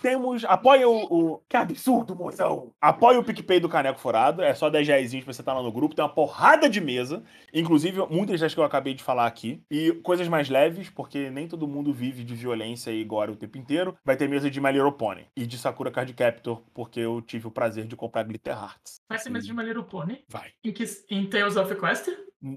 temos. Apoia o. o- Que absurdo, mozão! Apoia o PicPay do Caneco Furado. É só 10 reais pra você estar lá no grupo. Tem uma porrada de mesa. Inclusive, muitas das que eu acabei de falar aqui. E coisas mais leves, porque nem todo mundo vive de violência e gore o tempo inteiro. Vai ter mesa de My Little Pony e de Sakura Card Captor, porque eu tive o prazer de comprar Glitter Hearts. Vai ser mesmo de maneiro pônei. Vai. Em, que, em Tales of Equestria?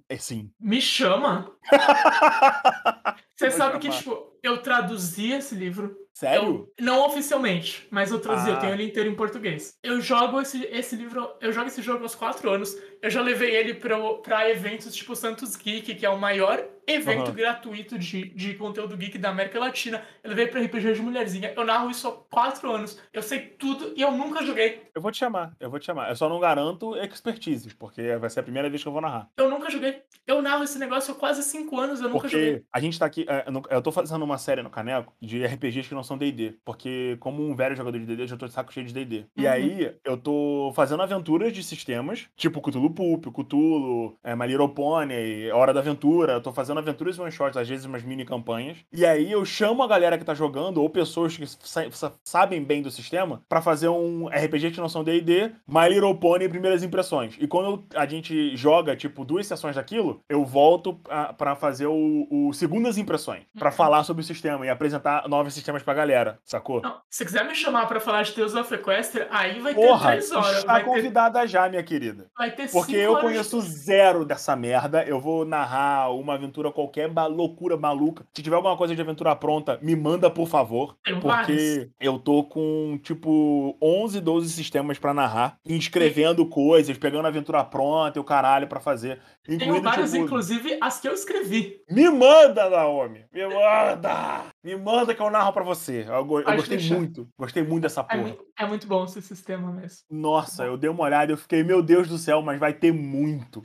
É sim. Me chama. Você sabe que, chamar. tipo, eu traduzi esse livro. Sério? Eu, não oficialmente, mas eu traduzi, eu Ah. tenho ele inteiro em português. Eu jogo esse, esse livro, eu jogo esse jogo aos quatro anos. Eu já levei ele pra, pra eventos tipo Santos Geek, que é o maior evento Aham. gratuito de, de conteúdo geek da América Latina. Eu levei pra RPG de Mulherzinha. Eu narro isso há quatro anos. Eu sei tudo e eu nunca joguei. Eu vou te chamar, eu vou te chamar. Eu só não garanto expertise, porque vai ser a primeira vez que eu vou narrar. Eu nunca joguei. Eu narro esse negócio há quase cinco anos, eu nunca joguei. Porque a gente tá aqui. é, Eu tô fazendo uma série no Caneco de RPGs que não são DD. Porque, como um velho jogador de DD, eu já tô de saco cheio de DD. E Uhum. aí, eu tô fazendo aventuras de sistemas, tipo Cthulhu Pulp, Cthulhu, é, My Little Pony, Hora da Aventura. Eu tô fazendo aventuras one shots, às vezes umas mini campanhas. E aí, eu chamo a galera que tá jogando, ou pessoas que sa- sa- sabem bem do sistema, pra fazer um RPG que não são DD, My Little Pony Primeiras Impressões. E quando a gente joga, tipo, duas sessões daquilo, eu volto a- pra fazer o, o Segundas Impressões. Pra Uhum. falar sobre o sistema e apresentar novos sistemas pra galera, sacou? Não, se quiser me chamar pra falar de Tales of Equestria, aí vai ter Porra, três horas. está Vai ter, convidada já, minha querida. vai ter Porque cinco eu horas conheço zero dessa merda. Eu vou narrar uma aventura qualquer, ba- loucura maluca. Se tiver alguma coisa de aventura pronta, me manda, por favor. Tem vários. Porque eu tô com, tipo, 11, 12 sistemas pra narrar. Inscrevendo coisas, pegando aventura pronta e o caralho pra fazer. Tenho Incluindo, várias, tipo, inclusive as que eu escrevi. Me manda, Naomi! Me manda! Me manda que eu narro pra você. Eu, eu gostei deixar. muito. Gostei muito dessa É, porra. muito- é muito bom esse sistema mesmo. Nossa, eu dei uma olhada e eu fiquei, meu Deus do céu, mas vai ter muito.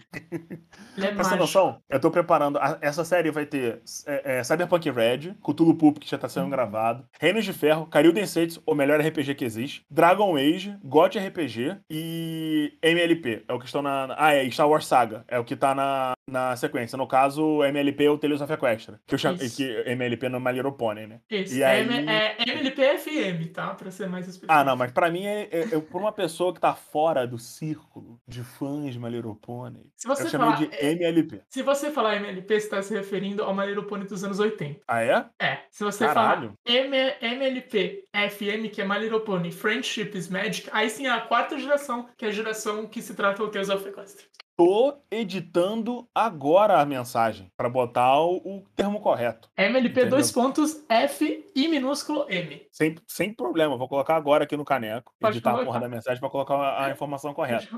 Ele é Pra mágico. noção, eu tô preparando. a- essa série vai ter é, é, Cyberpunk Red, Cthulhu Pulp, que já tá sendo gravado, Reinos de Ferro, Karil Densetsu, o melhor RPG que existe, Dragon Age, GOT RPG e MLP. É o que estão na- Ah, é, Star Wars Saga. É o que tá na, na sequência. No caso, MLP é o Tales of Equestria. Que, chamo, que MLP no My Little Pony, né? Isso, E é, aí- é MLPFM, tá? Pra ser mais específico. Ah, não, mas pra mim, é, é, é por uma pessoa que tá fora do círculo de fãs de My Little Pony, Se você eu falar- de MLP. Se você falar MLP, você tá se referindo ao My Little Pony dos anos 80. Ah, é? É, se você Caralho. falar M MLP FM, que é My Little Pony Friendship is Magic, aí sim é a quarta geração, que é a geração que se trata o Tales of Equestria. Tô editando agora a mensagem pra botar o, o termo correto. MLP Entendeu? dois pontos F I minúsculo M. Sem, sem problema, vou colocar agora aqui no caneco, Pode editar a colocar. porra da mensagem pra colocar a, a informação correta.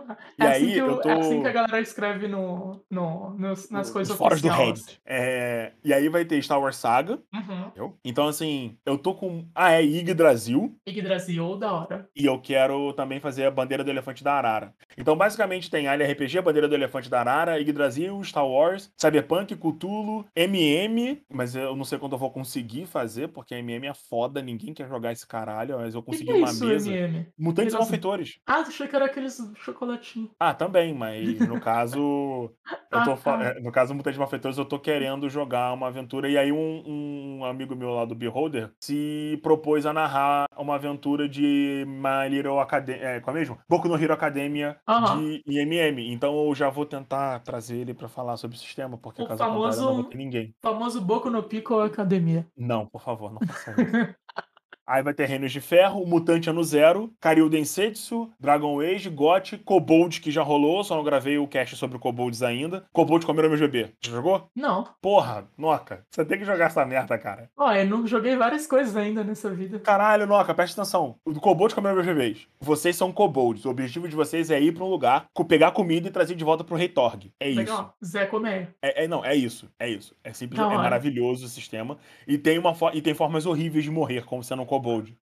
É, E assim aí, que o- eu tô- é assim que a galera escreve no, no, nos- nas coisas Nos fóruns do oficiais. Reddit. É, e aí vai ter Star Wars Saga. Uhum. Então, assim, eu tô com. Ah, é Yggdrasil. Yggdrasil, da hora. E eu quero também fazer a bandeira do elefante da Arara. Então, basicamente, tem Alien RPG, a bandeira do elefante da Arara, Yggdrasil, Star Wars, Cyberpunk, Cthulhu, MM, mas eu não sei quando eu vou conseguir fazer, porque MM é foda, ninguém quer jogar esse caralho, mas eu O que, consegui que é uma isso, mesa. MM? Mutantes Nossa. Malfeitores. Ah, achei que era aqueles chocolatinhos. Ah, também, mas no caso. Eu tô, Ah, tá. é, no caso, Mutantes Malfeitores, eu tô querendo jogar uma aventura. E aí, um, um amigo meu lá do Beholder se propôs a narrar uma aventura de My Little Academia. É, qual é mesmo? Boku no Hero Academia Aham. de IMM. Então, eu já vou tentar trazer ele pra falar sobre o sistema, porque O caso eu não famoso- vou ter ninguém. famoso Boku no Pico Academia. Não, por favor, não faça isso. Aí vai ter Reinos de Ferro, Mutante Ano Zero, Karyu Densetsu, Dragon Age, GOT, Kobold, que já rolou, só não gravei o cast sobre Kobolds ainda. Kobold comeram meus bebê. Já jogou? Não. Porra, Noca, você tem que jogar essa merda, cara. Ó, eu não joguei várias coisas ainda nessa vida. Caralho, Noca, presta atenção. O Kobold comeram meus bebês. Vocês são Kobolds. O objetivo de vocês é ir pra um lugar, pegar comida e trazer de volta pro Rei Torg. É isso. Legal. Zé Coméia. É, é- não, é isso. É isso. É simples, é maravilhoso o sistema. E tem, uma e tem formas horríveis de morrer, como sendo um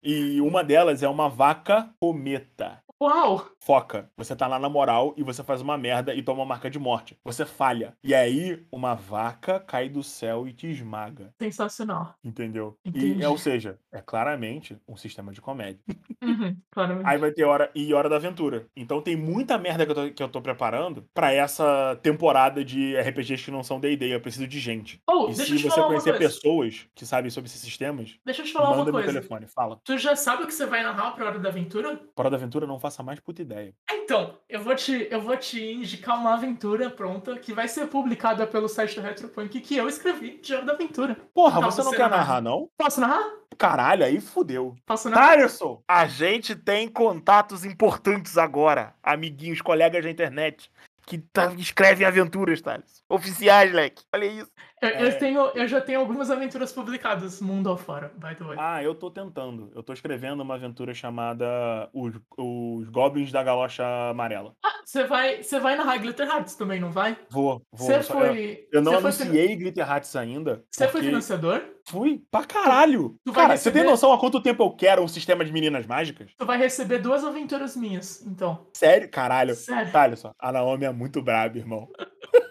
E uma delas é uma vaca cometa. Uau! Foca. Você tá lá na moral e você faz uma merda e toma uma marca de morte. Você falha. E aí, uma vaca cai do céu e te esmaga. Sensacional. Entendeu? Entendi. E, ou seja, é claramente um sistema de comédia. Uhum, claramente. Aí vai ter hora e hora da aventura. Então tem muita merda que eu tô, que eu tô preparando pra essa temporada de RPGs que não são D&D. Eu preciso de gente. Oh, E deixa se eu te você falar uma conhecer pessoas que sabem sobre esses sistemas, Deixa eu te falar uma manda meu coisa. telefone. Fala. Tu já sabe o que você vai narrar pra hora da aventura? Para da aventura, não faça mais puta ideia. Então, eu vou te, eu vou te indicar uma aventura pronta que vai ser publicada pelo site do Retropunk que eu escrevi de hora da aventura. Porra, Então, você não quer narra. narrar, não? Posso narrar? Caralho, aí fudeu. Posso narrar? Tylerson, a gente tem contatos importantes agora, amiguinhos, colegas da internet. que tá, escrevem aventuras, Thales. Oficiais, leque. Olha isso. Eu, eu É. tenho, eu já tenho algumas aventuras publicadas mundo afora, by the way. Ah, eu tô tentando. Eu tô escrevendo uma aventura chamada Os, os Goblins da Galocha Amarela. Ah, você vai, você vai narrar Glitter Hearts também, não vai? Vou, vou. Você eu- foi. Eu não você foi anunciei Glitter Hats ainda. Você foi porque- financiador? Fui pra caralho. Tu Cara, você tem receber- noção há quanto tempo eu quero um sistema de meninas mágicas? Tu vai receber duas aventuras minhas, então. Sério? Caralho. Sério. Tá, olha só. A Naomi é muito braba, irmão.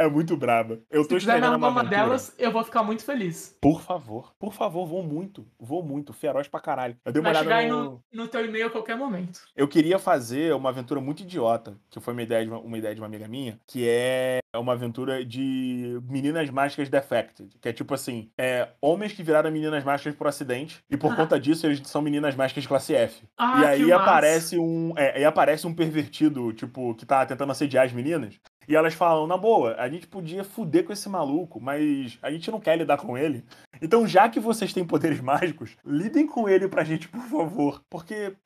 é muito braba. Eu Se tô quiser me uma arrumar uma aventura. delas, eu vou ficar muito feliz. Por favor, por favor, vou muito. Vou muito. Feroz pra caralho. Eu dei uma Vai olhada no... no, no teu e-mail a qualquer momento. Eu queria fazer uma aventura muito idiota, que foi uma ideia de uma, uma ideia de uma amiga minha, que é uma aventura de meninas mágicas defected, que é tipo assim, é homens que viraram meninas mágicas por acidente e por Ah. conta disso eles são meninas mágicas de classe F. Ah, e aí massa. aparece um, é, aí aparece um pervertido, tipo, que tá tentando assediar as meninas. E elas falam, na boa, a gente podia fuder com esse maluco, mas a gente não quer lidar com ele. Então, já que vocês têm poderes mágicos, lidem com ele pra gente, por favor. Porque.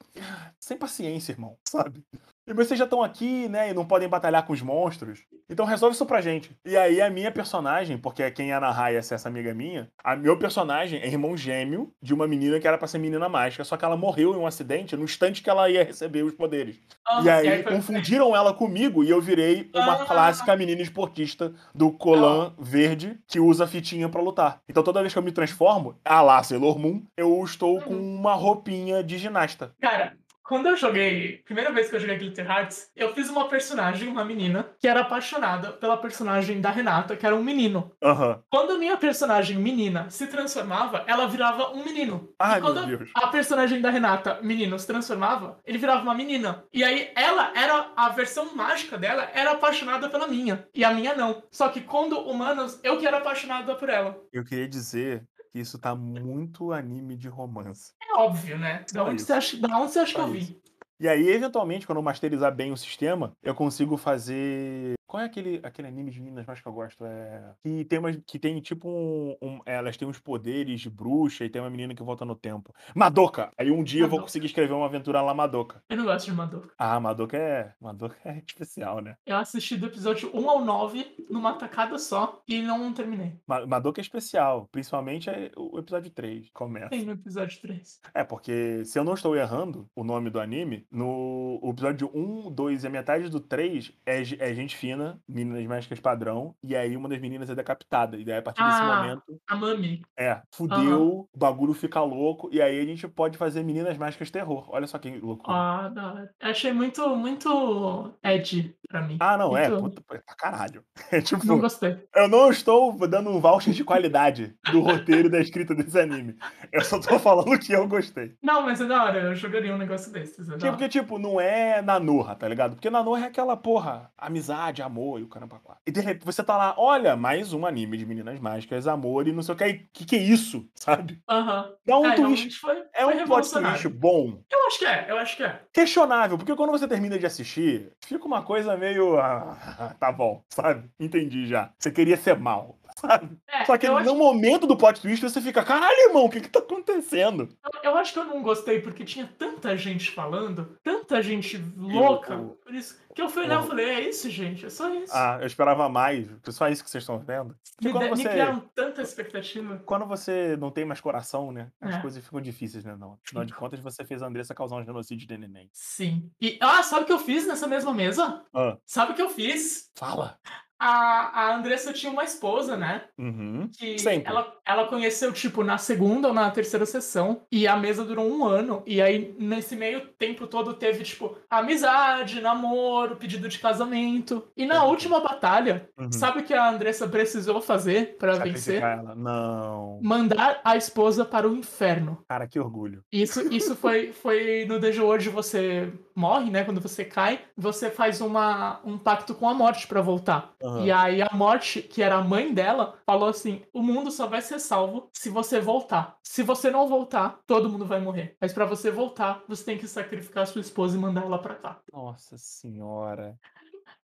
Sem paciência, irmão, sabe? E vocês já estão aqui, né, e não podem batalhar com os monstros. Então resolve isso pra gente. E aí a minha personagem, porque quem ia narrar ia ser essa amiga minha, a meu personagem é irmão gêmeo de uma menina que era pra ser menina mágica, só que ela morreu em um acidente no instante que ela ia receber os poderes. Ah, e aí foi- confundiram ela comigo e eu virei uma Ah. clássica menina esportista do colã verde que usa fitinha pra lutar. Então toda vez que eu me transformo, a lá Sailor Moon, eu estou com uma roupinha de ginasta. Cara, quando eu joguei, primeira vez que eu joguei Glitter Hearts, eu fiz uma personagem, uma menina, que era apaixonada pela personagem da Renata, que era um menino. Aham. Quando a minha personagem menina se transformava, ela virava um menino. Ai, e quando meu Deus. a personagem da Renata, menino, se transformava, ele virava uma menina. E aí ela era a versão mágica dela era apaixonada pela minha e a minha não. Só que quando humanos, eu que era apaixonada por ela. Eu queria dizer que isso tá muito anime de romance. É óbvio, né? Da onde você acha, da onde você acha que eu vi? isso. E aí, eventualmente, quando eu masterizar bem o sistema, eu consigo fazer. Qual é aquele, aquele anime de meninas mais que eu gosto? É. Que tem, umas, que tem tipo um, um- Elas têm uns poderes de bruxa e tem uma menina que volta no tempo. Madoka! Aí um dia eu vou Madoka. conseguir escrever uma aventura lá Madoka. Eu não gosto de Madoka. Ah, Madoka é. Madoka é especial, né? Eu assisti do episódio 1 ao 9 numa tacada só e não terminei. Ma- Madoka é especial. Principalmente é o episódio 3. Começa. Tem no episódio 3. É, porque se eu não estou errando o nome do anime, no episódio 1, 2 e a metade do 3 é, é gente fina, meninas mágicas padrão, e aí uma das meninas é decapitada. E daí a partir desse Ah. momento, A Mami. é, fudeu, o bagulho fica louco, e aí a gente pode fazer meninas mágicas terror. Olha só que loucura. Ah, da achei muito, muito Ed pra mim. Ah, não, é, puta, pra caralho. É tipo, Não gostei. eu não estou dando um voucher de qualidade do roteiro da escrita desse anime. Eu só tô falando que eu gostei. Não, mas é da hora. Eu jogaria um negócio desses. É Tipo, porque, tipo, não é Nanorra, tá ligado? Porque Nanorra é aquela, porra, amizade, amor e o caramba quatro. E de repente você tá lá, olha, mais um anime de meninas mágicas, amor e não sei o que. Que que é isso, sabe? Aham. Dá um É, twist. realmente foi, É foi um plot twist bom. Eu acho que é, eu acho que é. Questionável, porque quando você termina de assistir, fica uma coisa meio. Ah, tá bom, sabe? Entendi já. Você queria ser mal, sabe? É, Só que eu, no acho, momento do plot twist você fica, caralho, irmão, o que que tá acontecendo? eu- eu acho que eu não gostei porque tinha tanta gente falando, tanta gente louca. o- Por isso que eu fui olhar e falei, é isso, gente, é só isso. Ah, eu esperava mais. porque Só isso que vocês estão vendo. Me, quando de- me você. criaram tanta expectativa. quando você não tem mais coração, né? As É. coisas ficam difíceis, né? Não. Afinal de contas, você fez a Andressa causar um genocídio de neném. Sim. E, ah, sabe o que eu fiz nessa mesma mesa? Ah, Sabe o que eu fiz? fala. A, a Andressa tinha uma esposa, né? Uhum. Que Sempre. ela, ela conheceu, tipo, na segunda ou na terceira sessão. E a mesa durou um ano. E aí, nesse meio tempo todo, teve, tipo, amizade, namoro, pedido de casamento. E na Uhum. última batalha, Uhum. sabe o que a Andressa precisou fazer pra vencer? Ela. Não. Mandar a esposa para o inferno. Cara, que orgulho. Isso, isso foi, foi no Dejo hoje você morre, né? Quando você cai, você faz uma, um pacto com a morte pra voltar. Aham. E aí a morte, que era a mãe dela, falou assim: o mundo só vai ser salvo se você voltar. Se você não voltar, todo mundo vai morrer. Mas pra você voltar, você tem que sacrificar sua esposa e mandar ela pra cá. Nossa senhora.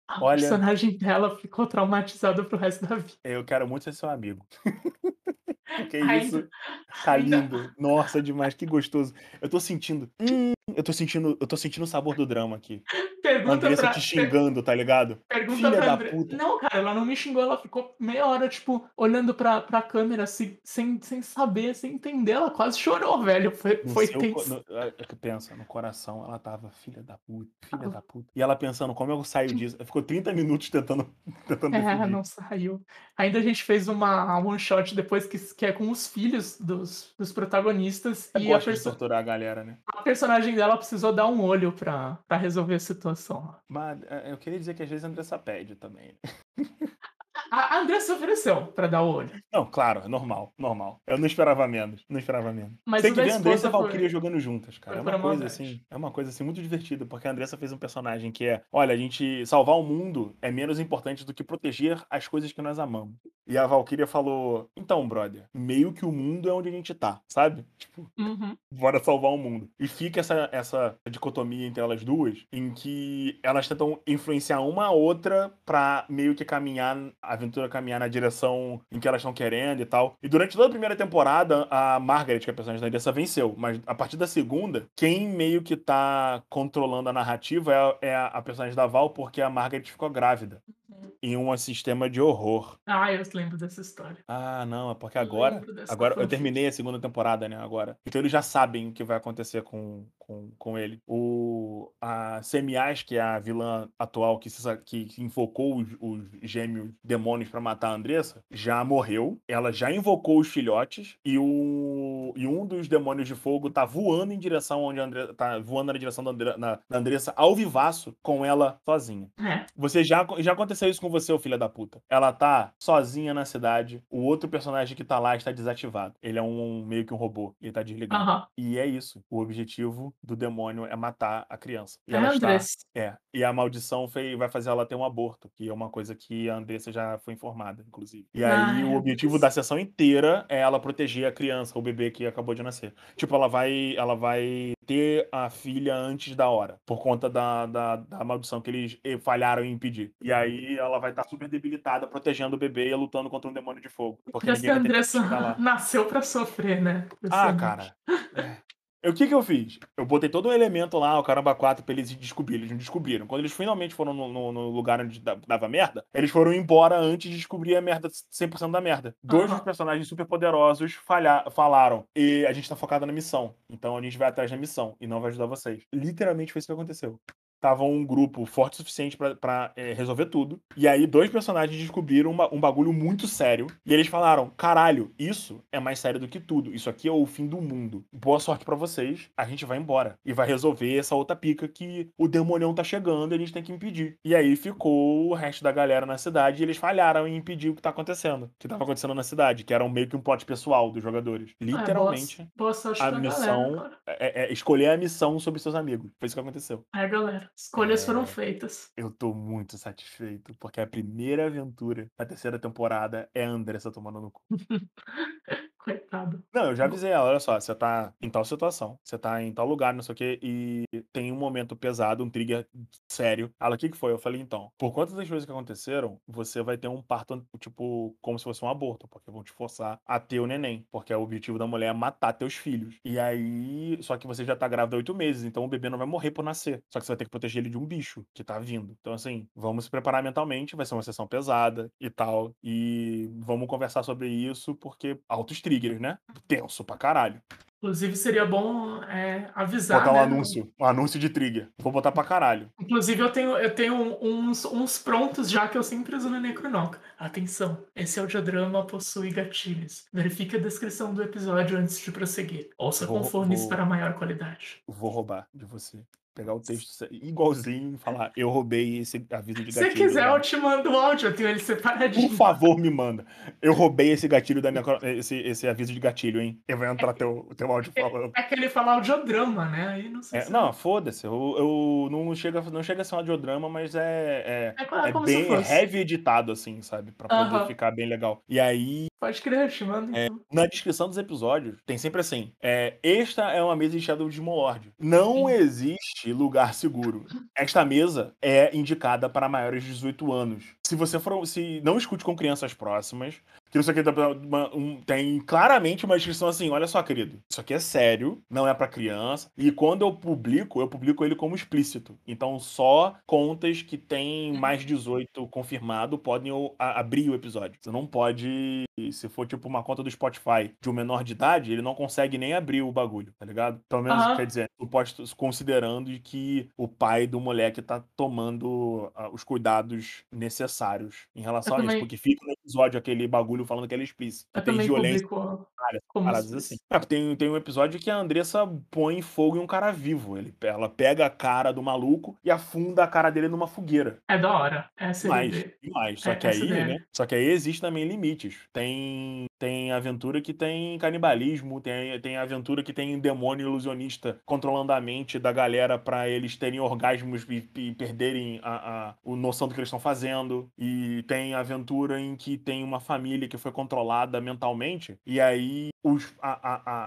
A Olha- personagem dela ficou traumatizada pro resto da vida. Eu quero muito ser seu amigo. que Ainda- isso? Tá ainda- lindo. Nossa, demais. Que gostoso. Eu tô sentindo. Hum, eu tô sentindo, eu tô sentindo o sabor do drama aqui. A Pergunta Andressa pra. te xingando, tá ligado? Pergunta Filha pra da puta. Não, cara, ela não me xingou, ela ficou meia hora, tipo, olhando pra, pra câmera, assim, sem, sem saber, sem entender. Ela quase chorou, velho. Foi, No foi seu tenso. no- é que pensa, no coração, ela tava, filha da puta, filha da puta. E ela pensando, como eu saio disso? Ficou 30 minutos tentando, tentando É, decidir. não saiu. Ainda a gente fez uma one shot depois que, que é com os filhos dos, dos protagonistas. Eu e a, de torturar a galera, né? a personagem dela precisou dar um olho pra, pra resolver a situação. Mas é, eu queria dizer que às vezes a Andressa pede também. A Andressa ofereceu pra dar o olho. Não, claro, é normal, normal. Eu não esperava menos, não esperava menos. Mas Tem que ver a Andressa e a esposa foi- Valkyria jogando juntas, cara. É uma coisa maldade. assim, é uma coisa assim muito divertida, porque a Andressa fez um personagem que é, olha, a gente salvar o mundo é menos importante do que proteger as coisas que nós amamos. E a Valkyria falou: "Então, brother, meio que o mundo é onde a gente tá, sabe? Tipo, Uhum. bora salvar o mundo. E fica essa, essa dicotomia entre elas duas, em que elas tentam influenciar uma a outra pra meio que caminhar, a aventura caminhar na direção em que elas estão querendo e tal. E durante toda a primeira temporada, a Margaret, que é a personagem da Andressa, venceu. Mas a partir da segunda, quem meio que tá controlando a narrativa é a, é a- personagem da Val, porque a Margaret ficou grávida. Em um sistema de horror. Ah, eu lembro dessa história. Ah, não, é porque Eu agora. dessa Agora eu terminei a segunda temporada, né? Agora. Então eles já sabem o que vai acontecer com, com, com ele. O, a Semias, que é a vilã atual que, se, que que invocou os, os gêmeos demônios pra matar a Andressa, já morreu. Ela já invocou os filhotes. E, o, e um dos demônios de fogo tá voando em direção onde a Andressa. Tá voando na direção da, Andre, na, da Andressa ao vivaço com ela sozinha. É. Você já, já aconteceu isso com você, ô filha da puta. Ela tá sozinha na cidade. O outro personagem que tá lá está desativado. Ele é um meio que um robô. Ele tá desligado. Aham. E é isso. O objetivo do demônio é matar a criança. E É, ela está. Andressa. É. E a maldição foi, vai fazer ela ter um aborto, que é uma coisa que a Andressa já foi informada, inclusive. E aí Ai, o objetivo Andressa. da sessão inteira é ela proteger a criança, o bebê que acabou de nascer. Tipo, ela vai, ela vai ter a filha antes da hora, por conta da, da, da maldição que eles eh, falharam em impedir. E aí ela vai estar super debilitada, protegendo o bebê e lutando contra um demônio de fogo. Porque Parece que ninguém a Andressa nasceu pra sofrer, né? Ah, cara. É. O que que eu fiz? Eu botei todo um elemento lá, o caramba 4, pra eles descobrirem. Eles não descobriram. Quando eles finalmente foram no, no- no lugar onde da- dava merda, eles foram embora antes de descobrir a merda, 100% da merda. Dois dos personagens super poderosos falha- falaram. E a gente tá focado na missão. Então a gente vai atrás da missão e não vai ajudar vocês. Literalmente foi isso que aconteceu. Tava um grupo forte o suficiente pra, pra é, resolver tudo. E aí, dois personagens descobriram uma- um bagulho muito sério. E eles falaram: caralho, isso é mais sério do que tudo. Isso aqui é o fim do mundo. Boa sorte pra vocês. A gente vai embora. E vai resolver essa outra pica que o demonião tá chegando e a gente tem que impedir. E aí ficou o resto da galera na cidade e eles falharam em impedir o que tá acontecendo. O que tava acontecendo na cidade, que era meio que um plot pessoal dos jogadores. Ah, boa- Literalmente. Boa, sorte a missão- galera, cara. É, é escolher a missão sobre seus amigos. Foi isso que aconteceu. É, galera. Escolhas É. foram feitas. Eu tô muito satisfeito, porque a primeira aventura da terceira temporada é a Andressa tomando no cu. Coitado. Não, eu já avisei ela, olha só, você tá em tal situação, você tá em tal lugar, não sei o quê, e tem um momento pesado, um trigger sério. Ela, o que que foi? Eu falei, então, por conta das coisas que aconteceram, você vai ter um parto, tipo, como se fosse um aborto, porque vão te forçar a ter o neném, porque o objetivo da mulher é matar teus filhos. E aí, só que você já tá grávida há oito meses, então o bebê não vai morrer por nascer, só que você vai ter que proteger ele de um bicho que tá vindo. Então, assim, vamos se preparar mentalmente, vai ser uma sessão pesada e tal, e vamos conversar sobre isso, porque altos triggers, né? Tenso pra caralho. Inclusive, seria bom é, avisar. Botar um né? anúncio, um anúncio de trigger. Vou botar pra caralho. Inclusive, eu tenho, eu tenho uns, uns prontos já que eu sempre uso no Necronoca. Atenção, esse audiodrama possui gatilhos. Verifique a descrição do episódio antes de prosseguir. Ouça Vou- com fones vou- para maior qualidade. Vou roubar de você. Pegar o texto igualzinho e falar, eu roubei esse aviso de Se gatilho. você quiser, da- eu te mando o áudio, eu tenho ele separadinho. Por favor, me manda. Eu roubei esse gatilho da necro... esse, esse aviso de gatilho, hein? Eu vou entrar teu, teu áudio falando. É que ele fala audiodrama, né? Aí não sei É, se... não, foda-se. Eu, eu não, chega, não chega a ser um audiodrama, mas é, É, é, é é se bem fosse. heavy editado, assim, sabe? Pra poder Aham. ficar bem legal. E aí, Pode crer, te mando É, então. na descrição dos episódios, tem sempre assim: é, esta é uma mesa de Shadow de Molord. Não Sim. existe lugar seguro. Esta mesa é indicada para maiores de 18 anos. Se você for. Se não escute com crianças próximas, que aqui tá- uma- um- tem claramente uma descrição assim: olha só, querido, isso aqui é sério, não é pra criança. E quando eu publico, eu publico ele como explícito. Então só contas que tem mais 18 confirmado podem o- abrir o episódio. Você não pode, se for tipo uma conta do Spotify de um menor de idade, ele não consegue nem abrir o bagulho, tá ligado? Pelo menos, Aham. quer dizer, tu pode considerando de que o pai do moleque tá tomando ah, os cuidados necessários em relação Eu a isso. também- Porque fica no episódio aquele bagulho falando que ele é explícito. Eu tem violência, paradas assim. É, tem, tem um episódio que a Andressa põe fogo em um cara vivo. Ele, ela pega a cara do maluco e afunda a cara dele numa fogueira. É da hora. É Mais, CDD. demais. Só É, que é aí, CDD. né? Só que aí existe também limites. Tem tem aventura que tem canibalismo, tem, tem aventura que tem demônio ilusionista controlando a mente da galera pra eles terem orgasmos e, e perderem a, a, a noção do que eles estão fazendo. E tem aventura em que tem uma família que foi controlada mentalmente e aí os, a,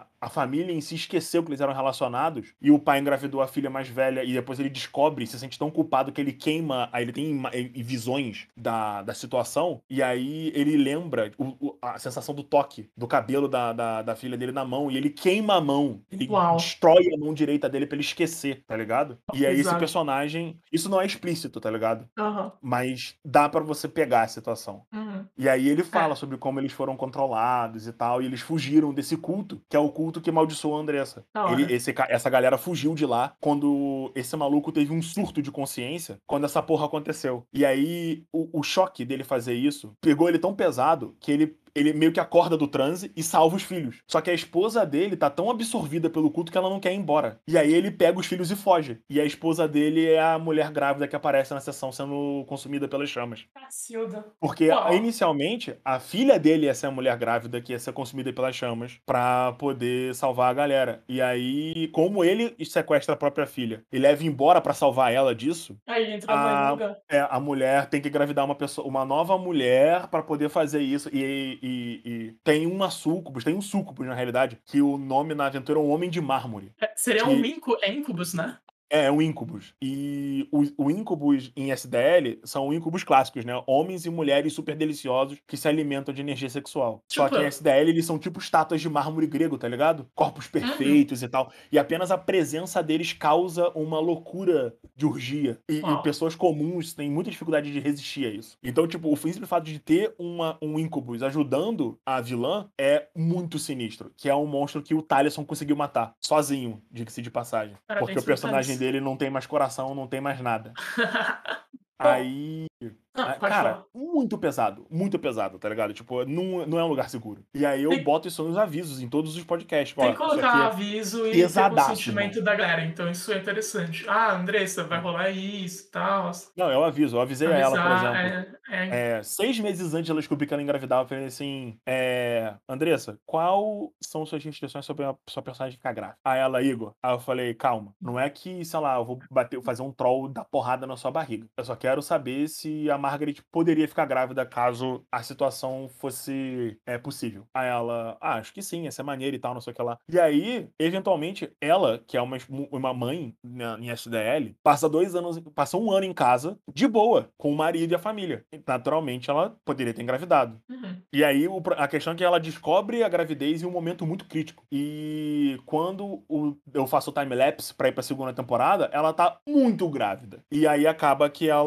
a, a, família em si esqueceu que eles eram relacionados e o pai engravidou a filha mais velha e depois ele descobre, se sente tão culpado que ele queima, aí ele tem visões da, da situação e aí ele lembra o- o- a sensação do toque do cabelo da, da, da filha dele na mão e ele queima a mão, ele Uau. destrói a mão direita dele pra ele esquecer, tá ligado? E aí esse Exato. personagem, isso não é explícito, tá ligado? Aham. Mas dá pra você pegar a situação. Uhum. E aí ele fala É. sobre como eles foram controlados e tal, e eles fugiram desse culto, que é o culto que amaldiçoou a Andressa. Ele, esse, essa galera fugiu de lá quando esse maluco teve um surto de consciência quando essa porra aconteceu. E aí o, o choque dele fazer isso pegou ele tão pesado que ele ele meio que acorda do transe e salva os filhos. Só que a esposa dele tá tão absorvida pelo culto que ela não quer ir embora. E aí ele pega os filhos e foge. E a esposa dele é a mulher grávida que aparece na sessão sendo consumida pelas chamas. Cacilda. Porque inicialmente a filha dele ia ser a mulher grávida que ia ser consumida pelas chamas pra poder salvar a galera. E aí, como ele sequestra a própria filha e leva embora pra salvar ela disso, Aí entra a é, a mulher tem que engravidar uma pessoa, uma nova mulher pra poder fazer isso. E, e- e tem uma sucubus, tem um sucubus na realidade, que o nome na aventura é um homem de mármore. É, seria um que- incu... é incubus, né? É, é um incubus. E o, o incubus em SDL são incubus clássicos, né? Homens e mulheres super deliciosos que se alimentam de energia sexual. Só Tipo- que em SDL eles são tipo estátuas de mármore grego, tá ligado? Corpos perfeitos e tal. E apenas a presença deles causa uma loucura de urgia. E, e Uau. pessoas comuns têm muita dificuldade de resistir a isso. Então, tipo, o simples fato de ter uma, um incubus ajudando a vilã é muito sinistro. Que é um monstro que o Talisson conseguiu matar. Sozinho, diga-se de passagem. Parabéns Porque o personagem. Dele não tem mais coração, não tem mais nada. Aí. Ah, ah, cara, falar. muito pesado, muito pesado, tá ligado? Tipo, não, não é um lugar seguro. E aí eu Tem- boto isso nos avisos, em todos os podcasts. Tem que colocar é- aviso e ter pesadaço, consentimento da galera. Então isso é interessante. Ah, Andressa, vai rolar isso e tal. Não, eu aviso, eu avisei a ela, por Avisar, exemplo. é, é, É, seis meses antes ela descobrir que ela engravidava, eu falei assim: é, Andressa, qual são suas restrições sobre a sua personagem ficar grávida? Aí ela, Igor. Aí eu falei: calma, não é que, sei lá, eu vou bater, fazer um troll da porrada na sua barriga. Eu só quero saber se a Margaret poderia ficar grávida caso a situação fosse é, possível. Aí ela, ah, acho que sim, essa é maneira e tal, não sei o que lá. E aí, eventualmente, ela, que é uma, uma mãe na, em SDL, passa dois anos, passa um ano em casa, de boa, com o marido e a família. Naturalmente, ela poderia ter engravidado. Uhum. E aí, a questão é que ela descobre a gravidez em um momento muito crítico. E quando o- eu faço o time-lapse pra ir pra segunda temporada, ela tá muito grávida. E aí acaba que ela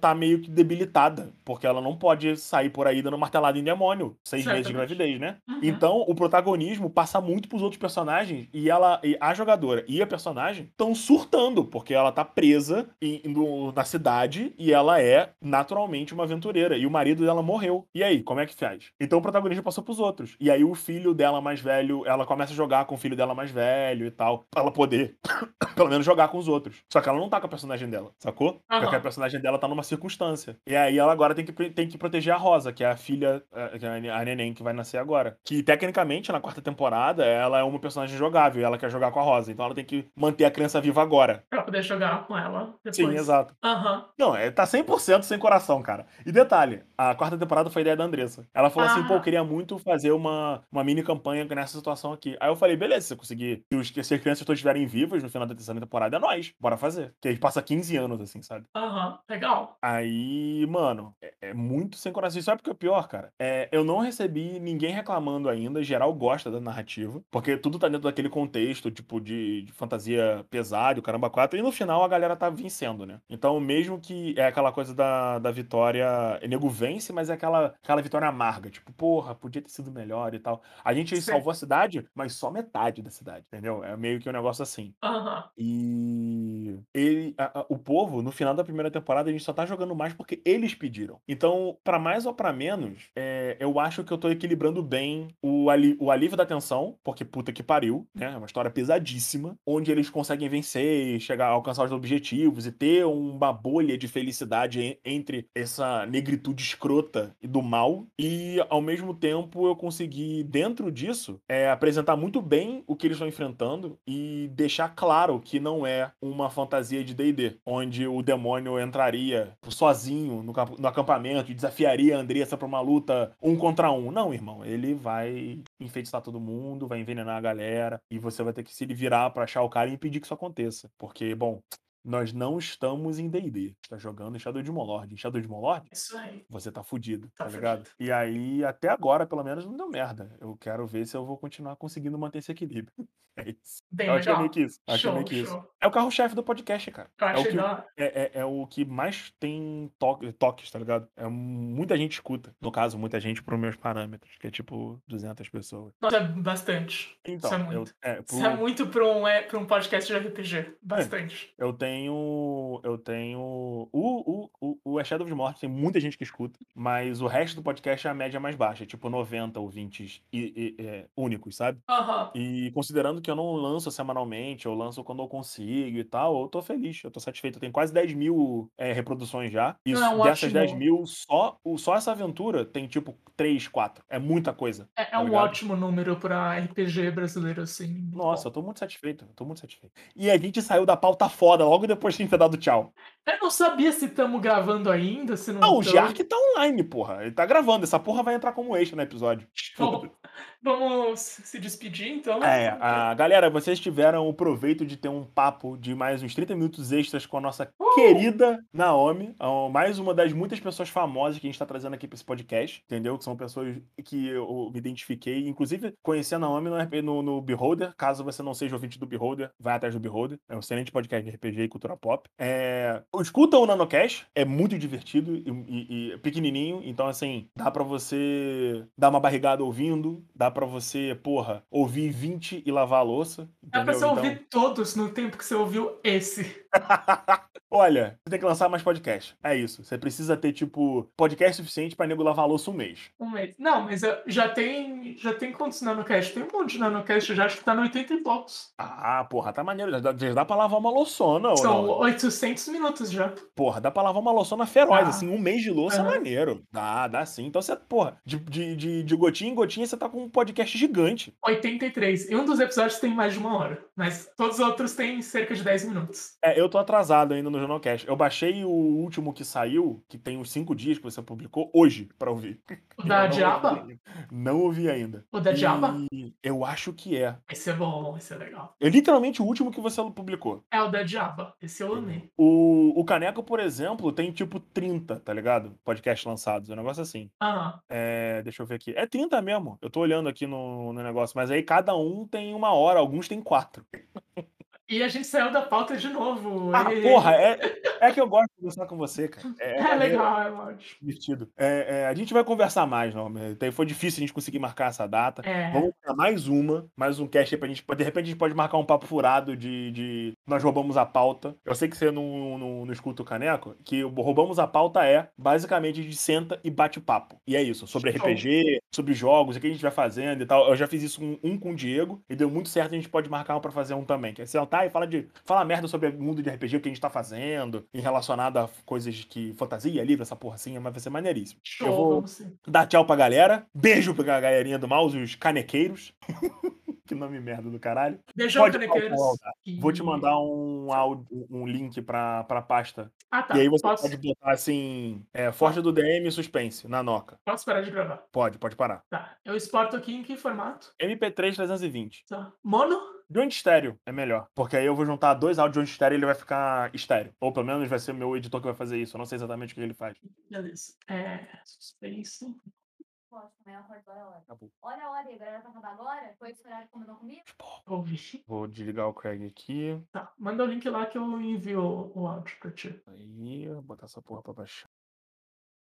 tá meio que debilitada, porque ela não pode sair por aí dando martelada em demônio. Seis meses de gravidez, né? Uhum. Então, o protagonismo passa muito pros outros personagens e ela, e a jogadora e a personagem estão surtando, porque ela tá presa em- no- na cidade e ela é naturalmente uma aventureira. E o marido dela morreu. E aí, como é que faz? Então o protagonismo passou pros outros. E aí o filho dela mais velho, ela começa a jogar com o filho dela mais velho e tal, pra ela poder, pelo menos, jogar com os outros. Só que ela não tá com a personagem dela, sacou? Aham. Porque a personagem dela tá numa circunstância. E aí ela agora tem que, tem que proteger a Rosa, que é a filha, que é a neném que vai nascer agora. Que tecnicamente, na quarta temporada, ela é uma personagem jogável e ela quer jogar com a Rosa. Então ela tem que manter a criança viva agora. Pra poder jogar com ela depois. Sim, exato. Aham. Não, é, tá 100% sem coração, cara. E detalhe, a quarta temporada foi ideia da Andressa. Ela falou assim, Ah. pô, eu queria muito fazer uma, uma mini campanha nessa situação aqui. Aí eu falei, beleza, se você conseguir, se, os, se as crianças todas estiverem vivas no final da terceira temporada, é nóis, bora fazer. Que aí passa 15 anos, assim, sabe? Aham. Legal. Aí mano, é, é muito sem coração. E sabe o que é o pior, cara? É, eu não recebi ninguém reclamando ainda. Geral gosta da narrativa. Porque tudo tá dentro daquele contexto, tipo, de, de fantasia pesada, o caramba, quatro. E no final a galera tá vencendo, né? Então, mesmo que é aquela coisa da, da vitória. O nego vence, mas é aquela, aquela vitória amarga. Tipo, porra, podia ter sido melhor e tal. A gente Sim. salvou a cidade, mas só metade da cidade, entendeu? É meio que um negócio assim. Aham. E ele, a- a- o povo, no final da primeira temporada, a gente só tá jogando mais porque eles pediram. Então, pra mais ou pra menos, é, eu acho que eu tô equilibrando bem o, ali, o alívio da tensão, porque puta que pariu, né? É uma história pesadíssima, onde eles conseguem vencer e chegar a alcançar os objetivos e ter uma bolha de felicidade en- entre essa negritude escrota e do mal. E, ao mesmo tempo, eu consegui, dentro disso, é, apresentar muito bem o que eles estão enfrentando e deixar claro que não é uma fantasia de D&D, onde o demônio entraria sozinho no, no acampamento e desafiaria a Andressa pra uma luta um contra um. Não, irmão, ele vai enfeitiçar todo mundo, vai envenenar a galera e você vai ter que se virar pra achar o cara e impedir que isso aconteça. Porque, bom, nós não estamos em D&D. Está jogando em Shadow de Molord. Em Shadow de Molord, Isso aí. você tá fudido, Tá tá, ligado? fudido. E aí, até agora, pelo menos, não deu merda. Eu quero ver se eu vou continuar conseguindo manter esse equilíbrio. É isso. Bem eu acho que é legal. meio que isso. Acho que é Show, meio que isso. show. É o carro-chefe do podcast, cara. Eu É o, achei que, é, é- é o que mais tem to- toques, tá ligado? É, muita gente escuta. No caso, muita gente pros meus parâmetros, que é tipo 200 pessoas. Nossa, é bastante. Então, Isso é eu, muito. é, pro- Isso é muito pra um, é, pra um podcast de RPG. Bastante. eu tenho. Eu tenho. O, o, o, o Shadow of Morte tem muita gente que escuta, mas o resto do podcast é a média mais baixa, é tipo 90 ouvintes e, e- é, únicos, sabe? Aham. E considerando que eu não lanço semanalmente, eu lanço quando eu consigo e tal, eu tô feliz, eu tô satisfeito. Eu tenho quase 10 mil é, reproduções já. E Não, é dessas ótimo- 10 mil, só, só essa aventura tem tipo 3, 4. É muita coisa. É, é tá um ligado? ótimo número pra RPG brasileiro, assim. Nossa, eu tô muito satisfeito, eu tô muito satisfeito. E a gente saiu da pauta foda logo depois de ter dado tchau. Eu não sabia se estamos gravando ainda, se não Não, o tamo. Jark tá online, porra. Ele tá gravando. Essa porra vai entrar como extra no episódio. Bom, Vamos se despedir, então? É, a, galera, vocês tiveram o proveito de ter um papo de mais uns 30 minutos extras com a nossa querida Naomi, mais uma das muitas pessoas famosas que a gente tá trazendo aqui pra esse podcast, entendeu? Que são pessoas que eu me identifiquei, inclusive conheci a Naomi no, no, no Beholder, caso você não seja ouvinte do Beholder, vai atrás do Beholder, é um excelente podcast de RPG e cultura pop. É, escuta o NanoCast, é muito divertido e, e- e pequenininho, então assim, dá pra você dar uma barrigada ouvindo, dá pra você, porra, ouvir 20 e lavar a louça, Dá pra você Então- ouvir todos no tempo que você ouviu esse. Olha, você tem que lançar mais podcast. É isso. Você precisa ter, tipo, podcast suficiente pra nego lavar a louça um mês. Um mês. Não, mas já tem. Já tem quantos nanocast? Tem um monte de nanocast, já acho que tá no 80 e poucos. Ah, porra, tá maneiro. Já dá, já dá pra lavar uma louçona, ou São não? 800 minutos já. Porra, dá pra lavar uma louçona feroz, Ah. assim, um mês de louça Aham. é maneiro. Dá, dá sim. Então você, porra, de, de, de, de gotinha em gotinha você tá com podcast gigante. 83. E um dos episódios tem mais de uma hora. Mas todos os outros têm cerca de 10 minutos. É, eu tô atrasado ainda no Jornalcast. Eu baixei o último que saiu, que tem uns cinco dias que você publicou, hoje, pra ouvir. O da não Diaba? ouvi. Não ouvi ainda. O da Diaba? E eu acho que é. Esse é bom, esse é legal. É literalmente o último que você publicou. É o da Diaba. Esse eu amei. O, o Caneco, por exemplo, tem tipo 30, tá ligado? Podcast lançados, é um negócio assim. Aham. É, deixa eu ver aqui. É 30 mesmo. Eu tô olhando aqui no, no negócio, mas aí cada um tem uma hora, alguns tem quatro. E a gente saiu da pauta de novo. Ah, e- porra, é, é que eu gosto de conversar com você, cara. É, É legal, é ótimo. divertido. É, é, a gente vai conversar mais, não. Tem- Foi difícil a gente conseguir marcar essa data. É. Vamos para mais uma, mais um cast aí pra gente. De repente a gente pode marcar um papo furado de. de nós roubamos a pauta. Eu sei que você não, não, não escuta o caneco, que roubamos a pauta é basicamente de senta e bate papo. E é isso, sobre. RPG, sobre jogos, o que a gente vai fazendo e tal. Eu já fiz isso com um com o Diego e deu muito certo. A gente pode marcar um pra fazer um também. Que é sentar e falar de. Fala merda sobre o mundo de RPG, o que a gente tá fazendo, em relacionado a coisas que. fantasia, livro, essa porra assim, mas vai ser maneiríssimo. Show, Eu vou dar tchau pra galera. Beijo pra galerinha do mouse, os canequeiros. que nome merda do caralho. Beijão, Pode canequeiros. falar, E- Vou te mandar um áudio, um link pra, pra pasta. Ah, tá. e aí você posso, pode botar assim, é, Forja do DM e suspense, na noca. posso parar de gravar. Pode, pode parar. Tá. Eu exporto aqui em que formato? MP3 320. Tá. Mono? Joint estéreo é melhor. Porque aí eu vou juntar dois áudios joint estéreo e ele vai ficar estéreo. Ou pelo menos vai ser o meu editor que vai fazer isso. Eu não sei exatamente o que ele faz. Beleza. É. Suspense. Acabou. Olha a hora, aí, a galera vai acabar agora? Foi esse horário que combinou comigo? Ouvi. Vou desligar o Craig aqui. Tá. Manda o link lá que eu envio o, o áudio pra ti. Aí, vou botar essa porra pra baixar.